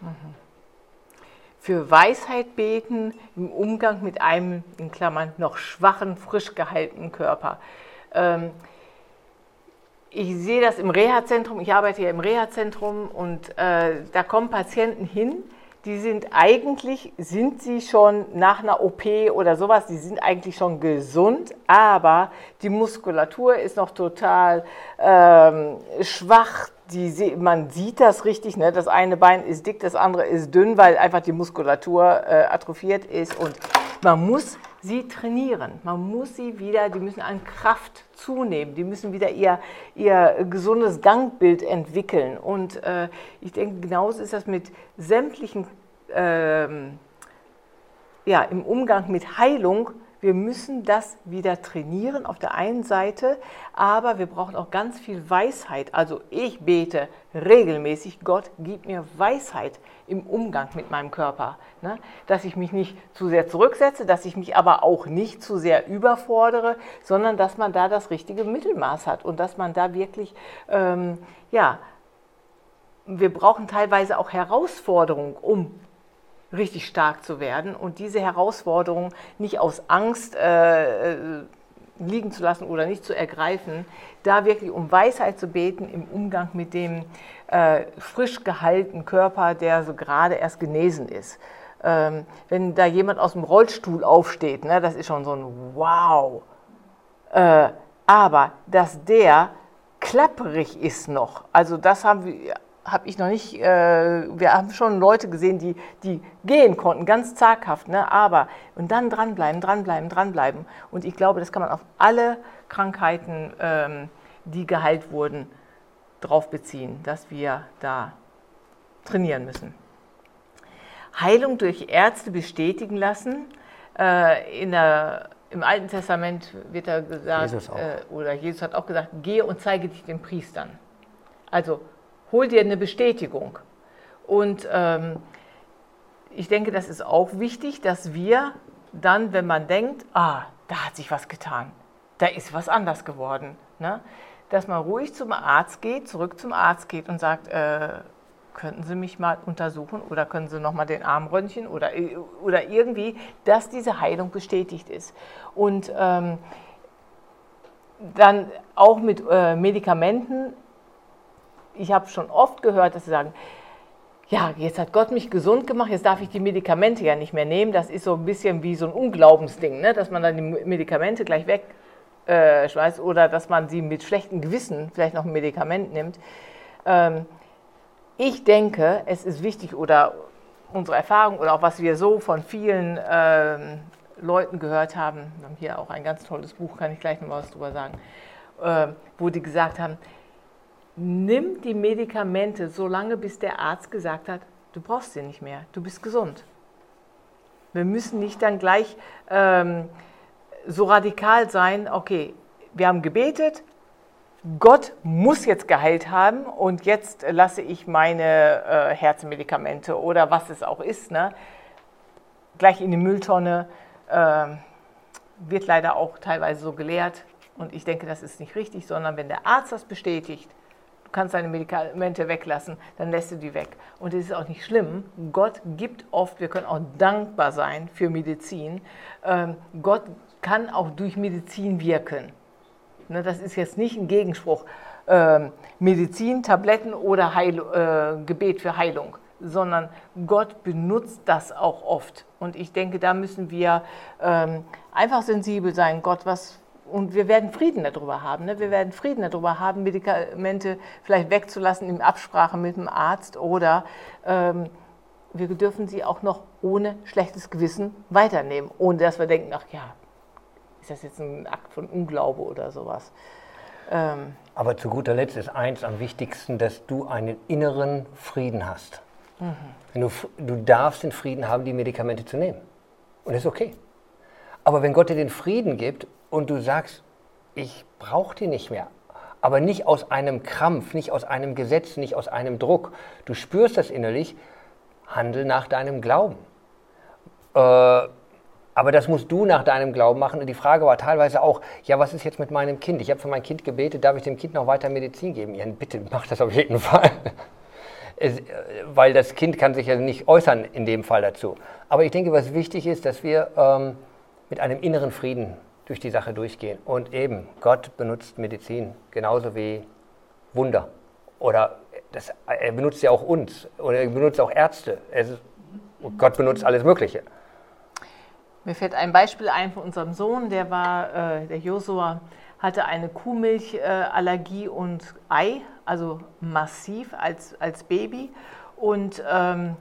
Mhm. Für Weisheit beten im Umgang mit einem, in Klammern, noch schwachen, frisch gehaltenen Körper. Ähm, ich sehe das im Reha-Zentrum, ich arbeite ja im Reha-Zentrum und äh, da kommen Patienten hin, die sind eigentlich, sind sie schon nach einer OP oder sowas, die sind eigentlich schon gesund, aber die Muskulatur ist noch total ähm, schwach. Die, man sieht das richtig, ne? das eine Bein ist dick, das andere ist dünn, weil einfach die Muskulatur äh, atrophiert ist und man muss sie trainieren. Man muss sie wieder, die müssen an Kraft zunehmen, die müssen wieder ihr, ihr gesundes Gangbild entwickeln. Und äh, ich denke, genauso ist das mit sämtlichen, ähm, ja, im Umgang mit Heilung wir müssen das wieder trainieren auf der einen Seite, aber wir brauchen auch ganz viel Weisheit. Also ich bete regelmäßig, Gott, gib mir Weisheit im Umgang mit meinem Körper. Ne? Dass ich mich nicht zu sehr zurücksetze, dass ich mich aber auch nicht zu sehr überfordere, sondern dass man da das richtige Mittelmaß hat und dass man da wirklich, ähm, ja, wir brauchen teilweise auch Herausforderungen, um richtig stark zu werden und diese Herausforderung nicht aus Angst äh, äh, liegen zu lassen oder nicht zu ergreifen, da wirklich um Weisheit zu beten im Umgang mit dem äh, frisch gehaltenen Körper, der so gerade erst genesen ist. Ähm, wenn da jemand aus dem Rollstuhl aufsteht, ne, das ist schon so ein Wow. Äh, aber dass der klapperig ist noch, also das haben wir habe ich noch nicht, äh, wir haben schon Leute gesehen, die, die gehen konnten, ganz zaghaft, ne? aber und dann dranbleiben, dranbleiben, dranbleiben. Und ich glaube, das kann man auf alle Krankheiten, ähm, die geheilt wurden, drauf beziehen, dass wir da trainieren müssen. Heilung durch Ärzte bestätigen lassen. Äh, in der, Im Alten Testament wird da gesagt, Jesus äh, oder Jesus hat auch gesagt, gehe und zeige dich den Priestern. Also hol dir eine Bestätigung. Und ähm, ich denke, das ist auch wichtig, dass wir dann, wenn man denkt, ah, da hat sich was getan, da ist was anders geworden, ne? dass man ruhig zum Arzt geht, zurück zum Arzt geht und sagt, äh, könnten Sie mich mal untersuchen oder können Sie noch mal den Arm röntgen oder, oder irgendwie, dass diese Heilung bestätigt ist. Und ähm, dann auch mit äh, Medikamenten ich habe schon oft gehört, dass sie sagen, ja, jetzt hat Gott mich gesund gemacht, jetzt darf ich die Medikamente ja nicht mehr nehmen. Das ist so ein bisschen wie so ein Unglaubensding, ne? dass man dann die Medikamente gleich wegschmeißt äh, oder dass man sie mit schlechtem Gewissen vielleicht noch ein Medikament nimmt. Ähm, ich denke, es ist wichtig oder unsere Erfahrung oder auch was wir so von vielen ähm, Leuten gehört haben, wir haben hier auch ein ganz tolles Buch, kann ich gleich noch was drüber sagen, äh, wo die gesagt haben, nimm die Medikamente so lange, bis der Arzt gesagt hat, du brauchst sie nicht mehr, du bist gesund. Wir müssen nicht dann gleich ähm, so radikal sein, okay, wir haben gebetet, Gott muss jetzt geheilt haben und jetzt lasse ich meine äh, Herzmedikamente oder was es auch ist, ne, gleich in die Mülltonne. Äh, wird leider auch teilweise so gelehrt und ich denke, das ist nicht richtig, sondern wenn der Arzt das bestätigt, kannst deine Medikamente weglassen, dann lässt du die weg. Und es ist auch nicht schlimm. Gott gibt oft, wir können auch dankbar sein für Medizin. Ähm, Gott kann auch durch Medizin wirken. Ne, das ist jetzt nicht ein Gegenspruch. Ähm, Medizin, Tabletten oder Heil, äh, Gebet für Heilung, sondern Gott benutzt das auch oft. Und ich denke, da müssen wir ähm, einfach sensibel sein. Gott, was und wir werden Frieden darüber haben. Ne? Wir werden Frieden darüber haben, Medikamente vielleicht wegzulassen in Absprache mit dem Arzt oder ähm, wir dürfen sie auch noch ohne schlechtes Gewissen weiternehmen, ohne dass wir denken, ach ja, ist das jetzt ein Akt von Unglaube oder sowas. Ähm Aber zu guter Letzt ist eins am wichtigsten, dass du einen inneren Frieden hast. Mhm. Du, du darfst den Frieden haben, die Medikamente zu nehmen. Und das ist okay. Aber wenn Gott dir den Frieden gibt und du sagst, ich brauche die nicht mehr, aber nicht aus einem Krampf, nicht aus einem Gesetz, nicht aus einem Druck, du spürst das innerlich, handel nach deinem Glauben. Äh, aber das musst du nach deinem Glauben machen. Und die Frage war teilweise auch, ja, was ist jetzt mit meinem Kind? Ich habe für mein Kind gebetet, darf ich dem Kind noch weiter Medizin geben? Ja, bitte, mach das auf jeden Fall. Es, äh, weil das Kind kann sich ja nicht äußern in dem Fall dazu. Aber ich denke, was wichtig ist, dass wir ähm, mit einem inneren Frieden durch die Sache durchgehen. Und eben, Gott benutzt Medizin genauso wie Wunder. Oder das, er benutzt ja auch uns. Oder er benutzt auch Ärzte. Ist, Gott benutzt alles Mögliche. Mir fällt ein Beispiel ein von unserem Sohn, der war, äh, der Josua, hatte eine Kuhmilchallergie äh, und Ei, also massiv als, als Baby. Und ähm,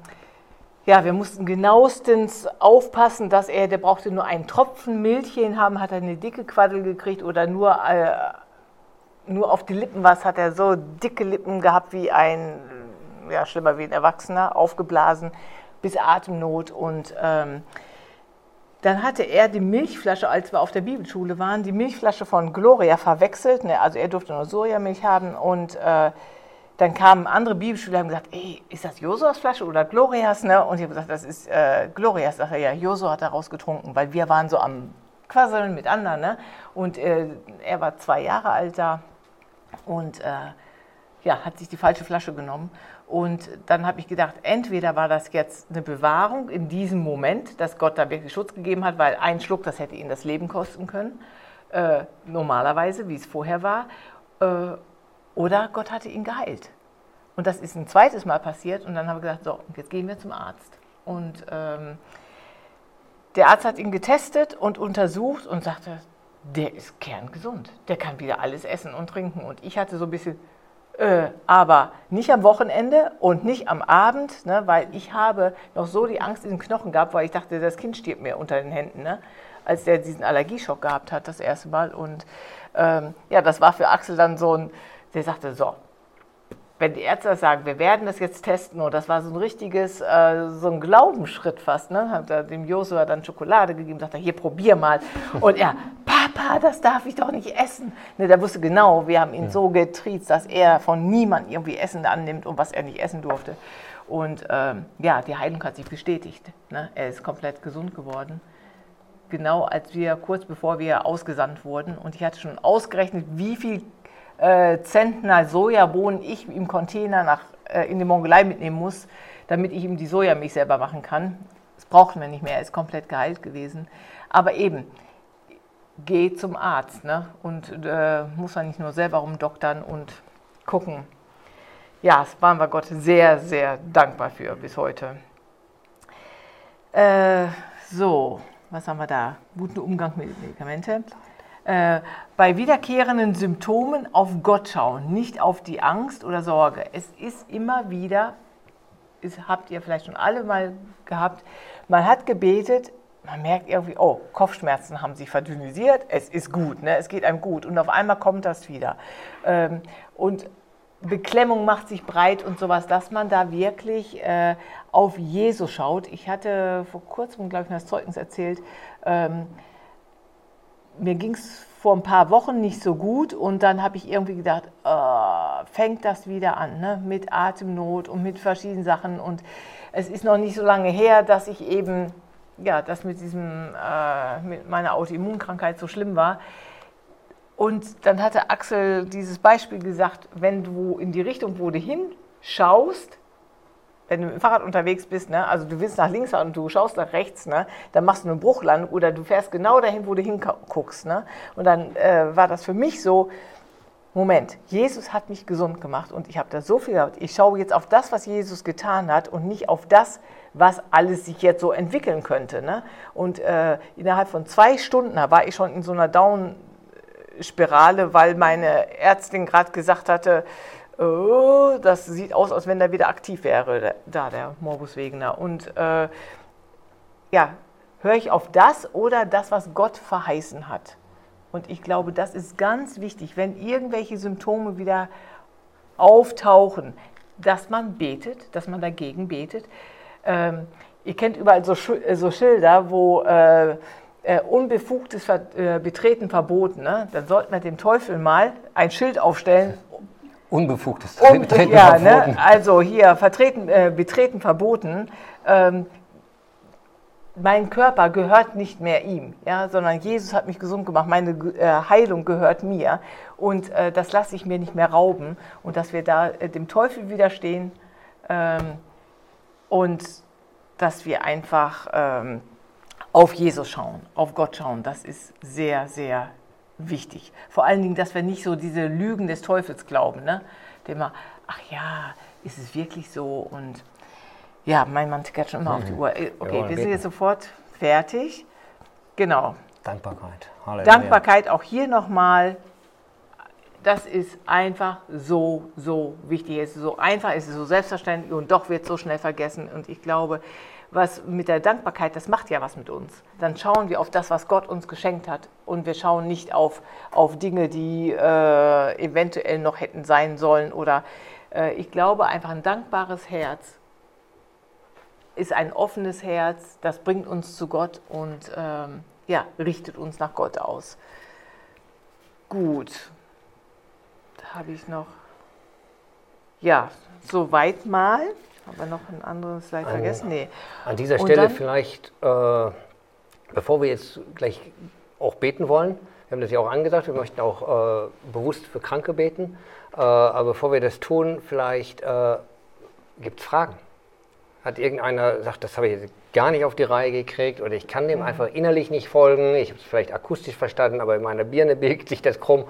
ja, wir mussten genauestens aufpassen, dass er, der brauchte nur einen Tropfen Milchchen haben, hat er eine dicke Quaddel gekriegt oder nur, äh, nur auf die Lippen was, hat er so dicke Lippen gehabt wie ein, ja, schlimmer wie ein Erwachsener, aufgeblasen bis Atemnot und ähm, dann hatte er die Milchflasche, als wir auf der Bibelschule waren, die Milchflasche von Gloria verwechselt. Ne? Also er durfte nur Sojamilch haben und äh, dann kamen andere Bibelschüler und haben gesagt, ey, ist das Josuas Flasche oder Glorias? Ne? Und ich habe gesagt, das ist äh, Glorias. Sagt er, ja, Josua hat daraus getrunken, weil wir waren so am Quasseln mit anderen. Ne? Und äh, er war zwei Jahre alt da und äh, ja, hat sich die falsche Flasche genommen. Und dann habe ich gedacht, entweder war das jetzt eine Bewahrung in diesem Moment, dass Gott da wirklich Schutz gegeben hat, weil ein Schluck, das hätte ihn das Leben kosten können, äh, normalerweise, wie es vorher war, äh, oder Gott hatte ihn geheilt. Und das ist ein zweites Mal passiert und dann haben wir gesagt, so, jetzt gehen wir zum Arzt. Und ähm, der Arzt hat ihn getestet und untersucht und sagte, der ist kerngesund, der kann wieder alles essen und trinken. Und ich hatte so ein bisschen, äh, aber nicht am Wochenende und nicht am Abend, ne, weil ich habe noch so die Angst in den Knochen gehabt, weil ich dachte, das Kind stirbt mir unter den Händen, ne, als der diesen Allergieschock gehabt hat das erste Mal. Und ähm, ja, das war für Axel dann so ein, der sagte, so, wenn die Ärzte sagen, wir werden das jetzt testen, und das war so ein richtiges, äh, so ein Glaubensschritt fast, ne? hat er dem Josua dann Schokolade gegeben, sagte, hier, probier mal. Und er, Papa, das darf ich doch nicht essen. Ne, der wusste genau, wir haben ihn so getriezt, dass er von niemandem irgendwie Essen annimmt und was er nicht essen durfte. Und ähm, ja, die Heilung hat sich bestätigt. Ne? Er ist komplett gesund geworden. Genau als wir, kurz bevor wir ausgesandt wurden. Und ich hatte schon ausgerechnet, wie viel äh, Zentner Sojabohnen ich im Container nach, äh, in die Mongolei mitnehmen muss, damit ich ihm die Sojamilch selber machen kann. Das brauchten wir nicht mehr, er ist komplett geheilt gewesen. Aber eben, geh zum Arzt ne? und äh, muss man nicht nur selber rumdoktern und gucken. Ja, das waren wir Gott sehr, sehr dankbar für bis heute. Äh, so, was haben wir da? Guten Umgang mit Medikamente. Äh, bei wiederkehrenden Symptomen auf Gott schauen, nicht auf die Angst oder Sorge. Es ist immer wieder, das habt ihr vielleicht schon alle mal gehabt, man hat gebetet, man merkt irgendwie, oh, Kopfschmerzen haben sich verdünnisiert, es ist gut, ne? es geht einem gut und auf einmal kommt das wieder. Ähm, und Beklemmung macht sich breit und sowas, dass man da wirklich äh, auf Jesus schaut. Ich hatte vor kurzem, glaube ich, das Zeugnis erzählt, ähm, mir ging es vor ein paar Wochen nicht so gut und dann habe ich irgendwie gedacht, äh, fängt das wieder an ne? mit Atemnot und mit verschiedenen Sachen und es ist noch nicht so lange her, dass ich eben, ja, das mit äh, mit meiner Autoimmunkrankheit so schlimm war. Und dann hatte Axel dieses Beispiel gesagt, wenn du in die Richtung, wo du hinschaust, wenn du mit dem Fahrrad unterwegs bist, ne, also du willst nach links und du schaust nach rechts, ne, dann machst du eine Bruchlandung oder du fährst genau dahin, wo du hinguckst. Ne? Und dann äh, war das für mich so, Moment, Jesus hat mich gesund gemacht und ich habe da so viel gehabt. Ich schaue jetzt auf das, was Jesus getan hat und nicht auf das, was alles sich jetzt so entwickeln könnte. Ne? Und äh, innerhalb von zwei Stunden war ich schon in so einer Down- Spirale, weil meine Ärztin gerade gesagt hatte, oh, das sieht aus, als wenn der wieder aktiv wäre, da der Morbus Wegener. Und äh, ja, höre ich auf das oder das, was Gott verheißen hat? Und ich glaube, das ist ganz wichtig, wenn irgendwelche Symptome wieder auftauchen, dass man betet, dass man dagegen betet. Ähm, ihr kennt überall so, äh, so Schilder, wo äh, äh, unbefugtes Ver äh, Betreten verboten. Ne? Dann sollte man dem Teufel mal ein Schild aufstellen. Unbefugtes Betreten ja, ne? verboten. Ne? Also hier, vertreten, äh, Betreten verboten. Ähm, mein Körper gehört nicht mehr ihm, ja, sondern Jesus hat mich gesund gemacht. Meine äh, Heilung gehört mir und äh, das lasse ich mir nicht mehr rauben und dass wir da äh, dem Teufel widerstehen ähm, und dass wir einfach ähm, auf Jesus schauen, auf Gott schauen. Das ist sehr, sehr wichtig. Vor allen Dingen, dass wir nicht so diese Lügen des Teufels glauben, ne? Dem wir, ach ja, ist es wirklich so und ja, mein Mann tickert schon immer mhm. auf die mhm. Uhr. Äh, okay, wir, wir sind jetzt sofort fertig. Genau. Dankbarkeit. Halleluja. Dankbarkeit auch hier nochmal. Das ist einfach so, so wichtig. Es ist so einfach, es ist so selbstverständlich und doch wird es so schnell vergessen. Und ich glaube, was mit der Dankbarkeit, das macht ja was mit uns. Dann schauen wir auf das, was Gott uns geschenkt hat. Und wir schauen nicht auf, auf Dinge, die äh, eventuell noch hätten sein sollen. Oder äh, ich glaube, einfach ein dankbares Herz ist ein offenes Herz, das bringt uns zu Gott und ähm, ja, richtet uns nach Gott aus. Gut, da habe ich noch, ja, soweit mal. Aber noch ein anderes Slide an, vergessen? Nee. An dieser Stelle vielleicht, äh, bevor wir jetzt gleich auch beten wollen, wir haben das ja auch angesagt, wir möchten auch äh, bewusst für Kranke beten. Äh, aber bevor wir das tun, vielleicht äh, gibt es Fragen hat irgendeiner gesagt, das habe ich jetzt gar nicht auf die Reihe gekriegt oder ich kann dem mhm. einfach innerlich nicht folgen. Ich habe es vielleicht akustisch verstanden, aber in meiner Birne biegt sich das krumm.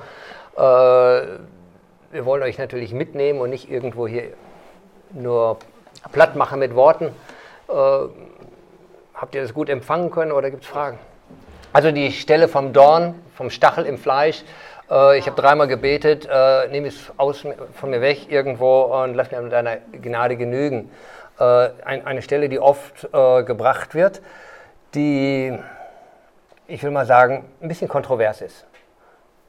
Äh, wir wollen euch natürlich mitnehmen und nicht irgendwo hier nur platt machen mit Worten. Äh, habt ihr das gut empfangen können oder gibt es Fragen? Also die Stelle vom Dorn, vom Stachel im Fleisch. Äh, ich habe dreimal gebetet, äh, nehme es aus, von mir weg irgendwo und lass mir mit deiner Gnade genügen. Äh, ein, eine Stelle, die oft äh, gebracht wird, die, ich will mal sagen, ein bisschen kontrovers ist.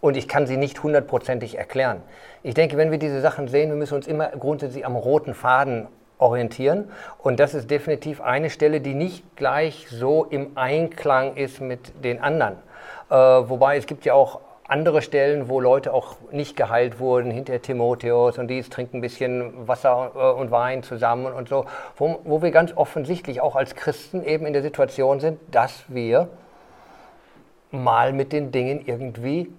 Und ich kann sie nicht hundertprozentig erklären. Ich denke, wenn wir diese Sachen sehen, wir müssen uns immer grundsätzlich am roten Faden orientieren. Und das ist definitiv eine Stelle, die nicht gleich so im Einklang ist mit den anderen. Äh, wobei es gibt ja auch andere Stellen, wo Leute auch nicht geheilt wurden, hinter Timotheus und die trinken ein bisschen Wasser äh, und Wein zusammen und so, wo, wo wir ganz offensichtlich auch als Christen eben in der Situation sind, dass wir mal mit den Dingen irgendwie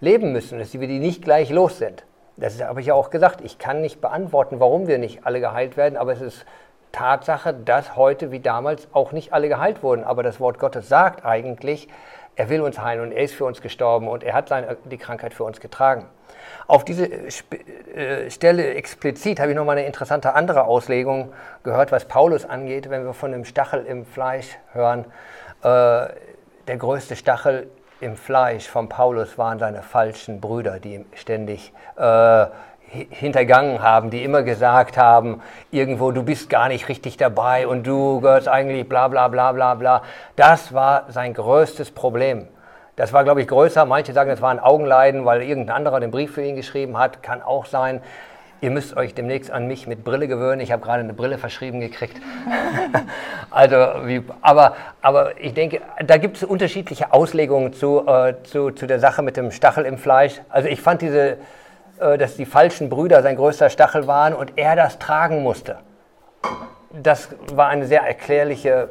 leben müssen, dass wir die nicht gleich los sind. Das habe ich ja auch gesagt. Ich kann nicht beantworten, warum wir nicht alle geheilt werden, aber es ist Tatsache, dass heute wie damals auch nicht alle geheilt wurden. Aber das Wort Gottes sagt eigentlich, er will uns heilen und er ist für uns gestorben und er hat seine, die Krankheit für uns getragen. Auf diese äh, Stelle explizit habe ich nochmal eine interessante andere Auslegung gehört, was Paulus angeht, wenn wir von dem Stachel im Fleisch hören. Äh, der größte Stachel im Fleisch von Paulus waren seine falschen Brüder, die ihm ständig äh, hintergangen haben, die immer gesagt haben, irgendwo, du bist gar nicht richtig dabei und du gehörst eigentlich bla bla bla bla bla. Das war sein größtes Problem. Das war, glaube ich, größer. Manche sagen, das war ein Augenleiden, weil irgendein anderer den Brief für ihn geschrieben hat. Kann auch sein. Ihr müsst euch demnächst an mich mit Brille gewöhnen. Ich habe gerade eine Brille verschrieben gekriegt. also, wie, aber, aber ich denke, da gibt es unterschiedliche Auslegungen zu, äh, zu, zu der Sache mit dem Stachel im Fleisch. Also ich fand diese, äh, dass die falschen Brüder sein größter Stachel waren und er das tragen musste. Das war eine sehr erklärliche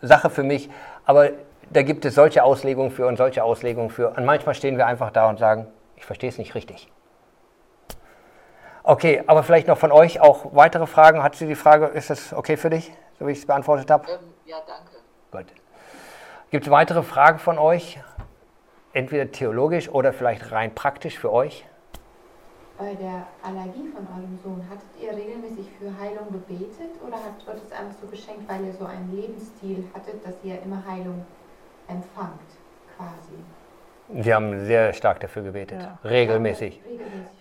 Sache für mich, aber da gibt es solche Auslegungen für und solche Auslegungen für. Und manchmal stehen wir einfach da und sagen, ich verstehe es nicht richtig. Okay, aber vielleicht noch von euch auch weitere Fragen. Hat sie die Frage, ist das okay für dich, so wie ich es beantwortet habe? Ähm, ja, danke. Gut. Gibt es weitere Fragen von euch? Entweder theologisch oder vielleicht rein praktisch für euch? bei der Allergie von eurem Sohn, hattet ihr regelmäßig für Heilung gebetet oder hat Gott es einfach so geschenkt, weil ihr so einen Lebensstil hattet, dass ihr immer Heilung empfangt, quasi? Sie haben sehr stark dafür gebetet, Ja. regelmäßig.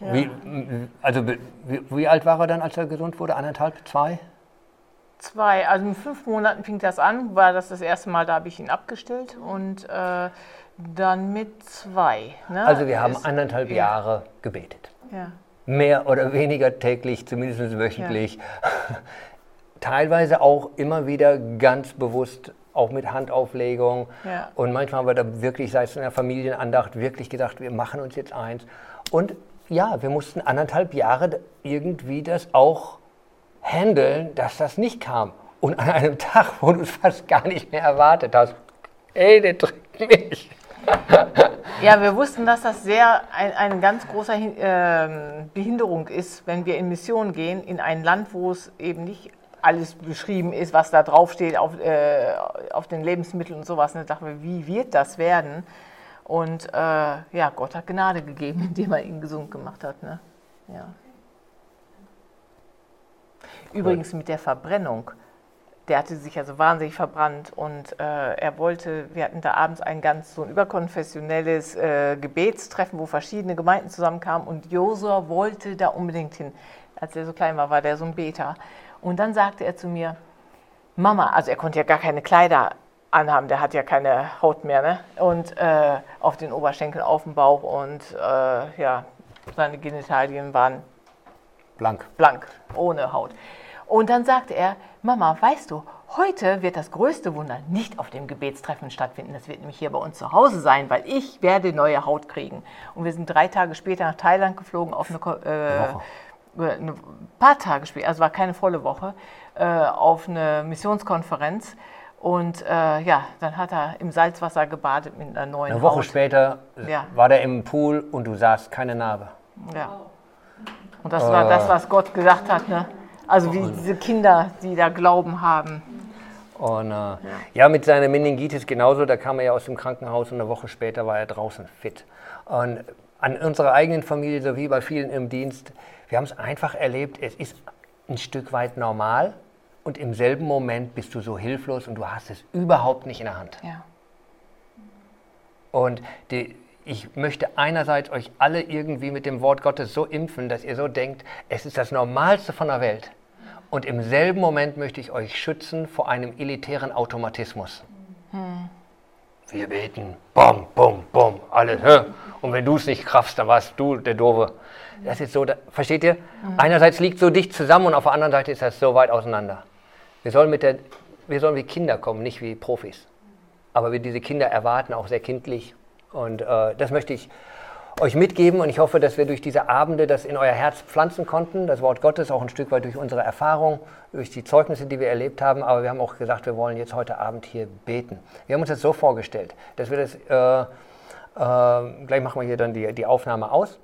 Regelmäßig. Wie, also wie, wie alt war er dann, als er gesund wurde? Anderthalb, zwei? Zwei, also mit fünf Monaten fing das an, war das das erste Mal, da habe ich ihn abgestillt und äh, dann mit zwei. Ne? Also wir haben anderthalb ja. Jahre gebetet. Ja. Mehr oder weniger täglich, zumindest wöchentlich. Teilweise auch immer wieder ganz bewusst, auch mit Handauflegung. Ja. Und manchmal haben wir da wirklich, sei es in der Familienandacht, wirklich gesagt, wir machen uns jetzt eins. Und ja, wir mussten anderthalb Jahre irgendwie das auch handeln, dass das nicht kam. Und an einem Tag, wo du es fast gar nicht mehr erwartet hast, ey, der trinkt mich. Ja, wir wussten, dass das sehr ein, eine ganz große Hin- ähm, Behinderung ist, wenn wir in Mission gehen, in ein Land, wo es eben nicht alles beschrieben ist, was da draufsteht auf, äh, auf den Lebensmitteln und sowas. Und da dachten wir, wie wird das werden? Und äh, ja, Gott hat Gnade gegeben, indem er ihn gesund gemacht hat. Ne? Ja. Übrigens mit der Verbrennung. Der hatte sich also wahnsinnig verbrannt und äh, er wollte, wir hatten da abends ein ganz so ein überkonfessionelles äh, Gebetstreffen, wo verschiedene Gemeinden zusammenkamen und Josua wollte da unbedingt hin. Als er so klein war, war der so ein Beter. Und dann sagte er zu mir, Mama, also er konnte ja gar keine Kleider anhaben, der hat ja keine Haut mehr, ne? Und äh, auf den Oberschenkeln, auf dem Bauch und äh, ja, seine Genitalien waren Blank. blank, ohne Haut. Und dann sagte er, Mama, weißt du, heute wird das größte Wunder nicht auf dem Gebetstreffen stattfinden. Das wird nämlich hier bei uns zu Hause sein, weil ich werde neue Haut kriegen. Und wir sind drei Tage später nach Thailand geflogen auf eine, äh, äh, ein paar Tage später, also war keine volle Woche, äh, auf eine Missionskonferenz. Und äh, ja, dann hat er im Salzwasser gebadet mit einer neuen Eine Woche Haut. später Ja. war der im Pool und du sahst keine Narbe. Ja. Und das war das, was Gott gesagt hat. Ne? Also wie diese Kinder, die da Glauben haben. Und äh, ja. mit seiner Meningitis genauso, da kam er ja aus dem Krankenhaus und eine Woche später war er draußen fit. Und an unserer eigenen Familie, so wie bei vielen im Dienst, wir haben es einfach erlebt, es ist ein Stück weit normal und im selben Moment bist du so hilflos und du hast es überhaupt nicht in der Hand. Ja. Und die, ich möchte einerseits euch alle irgendwie mit dem Wort Gottes so impfen, dass ihr so denkt, es ist das Normalste von der Welt. Und im selben Moment möchte ich euch schützen vor einem elitären Automatismus. Wir beten, bom, bom, bom, alles. hä? Und wenn du es nicht kraftst, dann warst du der Doofe. Das ist so, da, versteht ihr? Einerseits liegt so dicht zusammen und auf der anderen Seite ist das so weit auseinander. Wir sollen, mit der, wir sollen wie Kinder kommen, nicht wie Profis. Aber wir diese Kinder erwarten auch sehr kindlich. Und äh, das möchte ich euch mitgeben und ich hoffe, dass wir durch diese Abende das in euer Herz pflanzen konnten, das Wort Gottes auch ein Stück weit durch unsere Erfahrung, durch die Zeugnisse, die wir erlebt haben. Aber wir haben auch gesagt, wir wollen jetzt heute Abend hier beten. Wir haben uns das so vorgestellt, dass wir das, äh, äh, gleich machen wir hier dann die, die Aufnahme aus,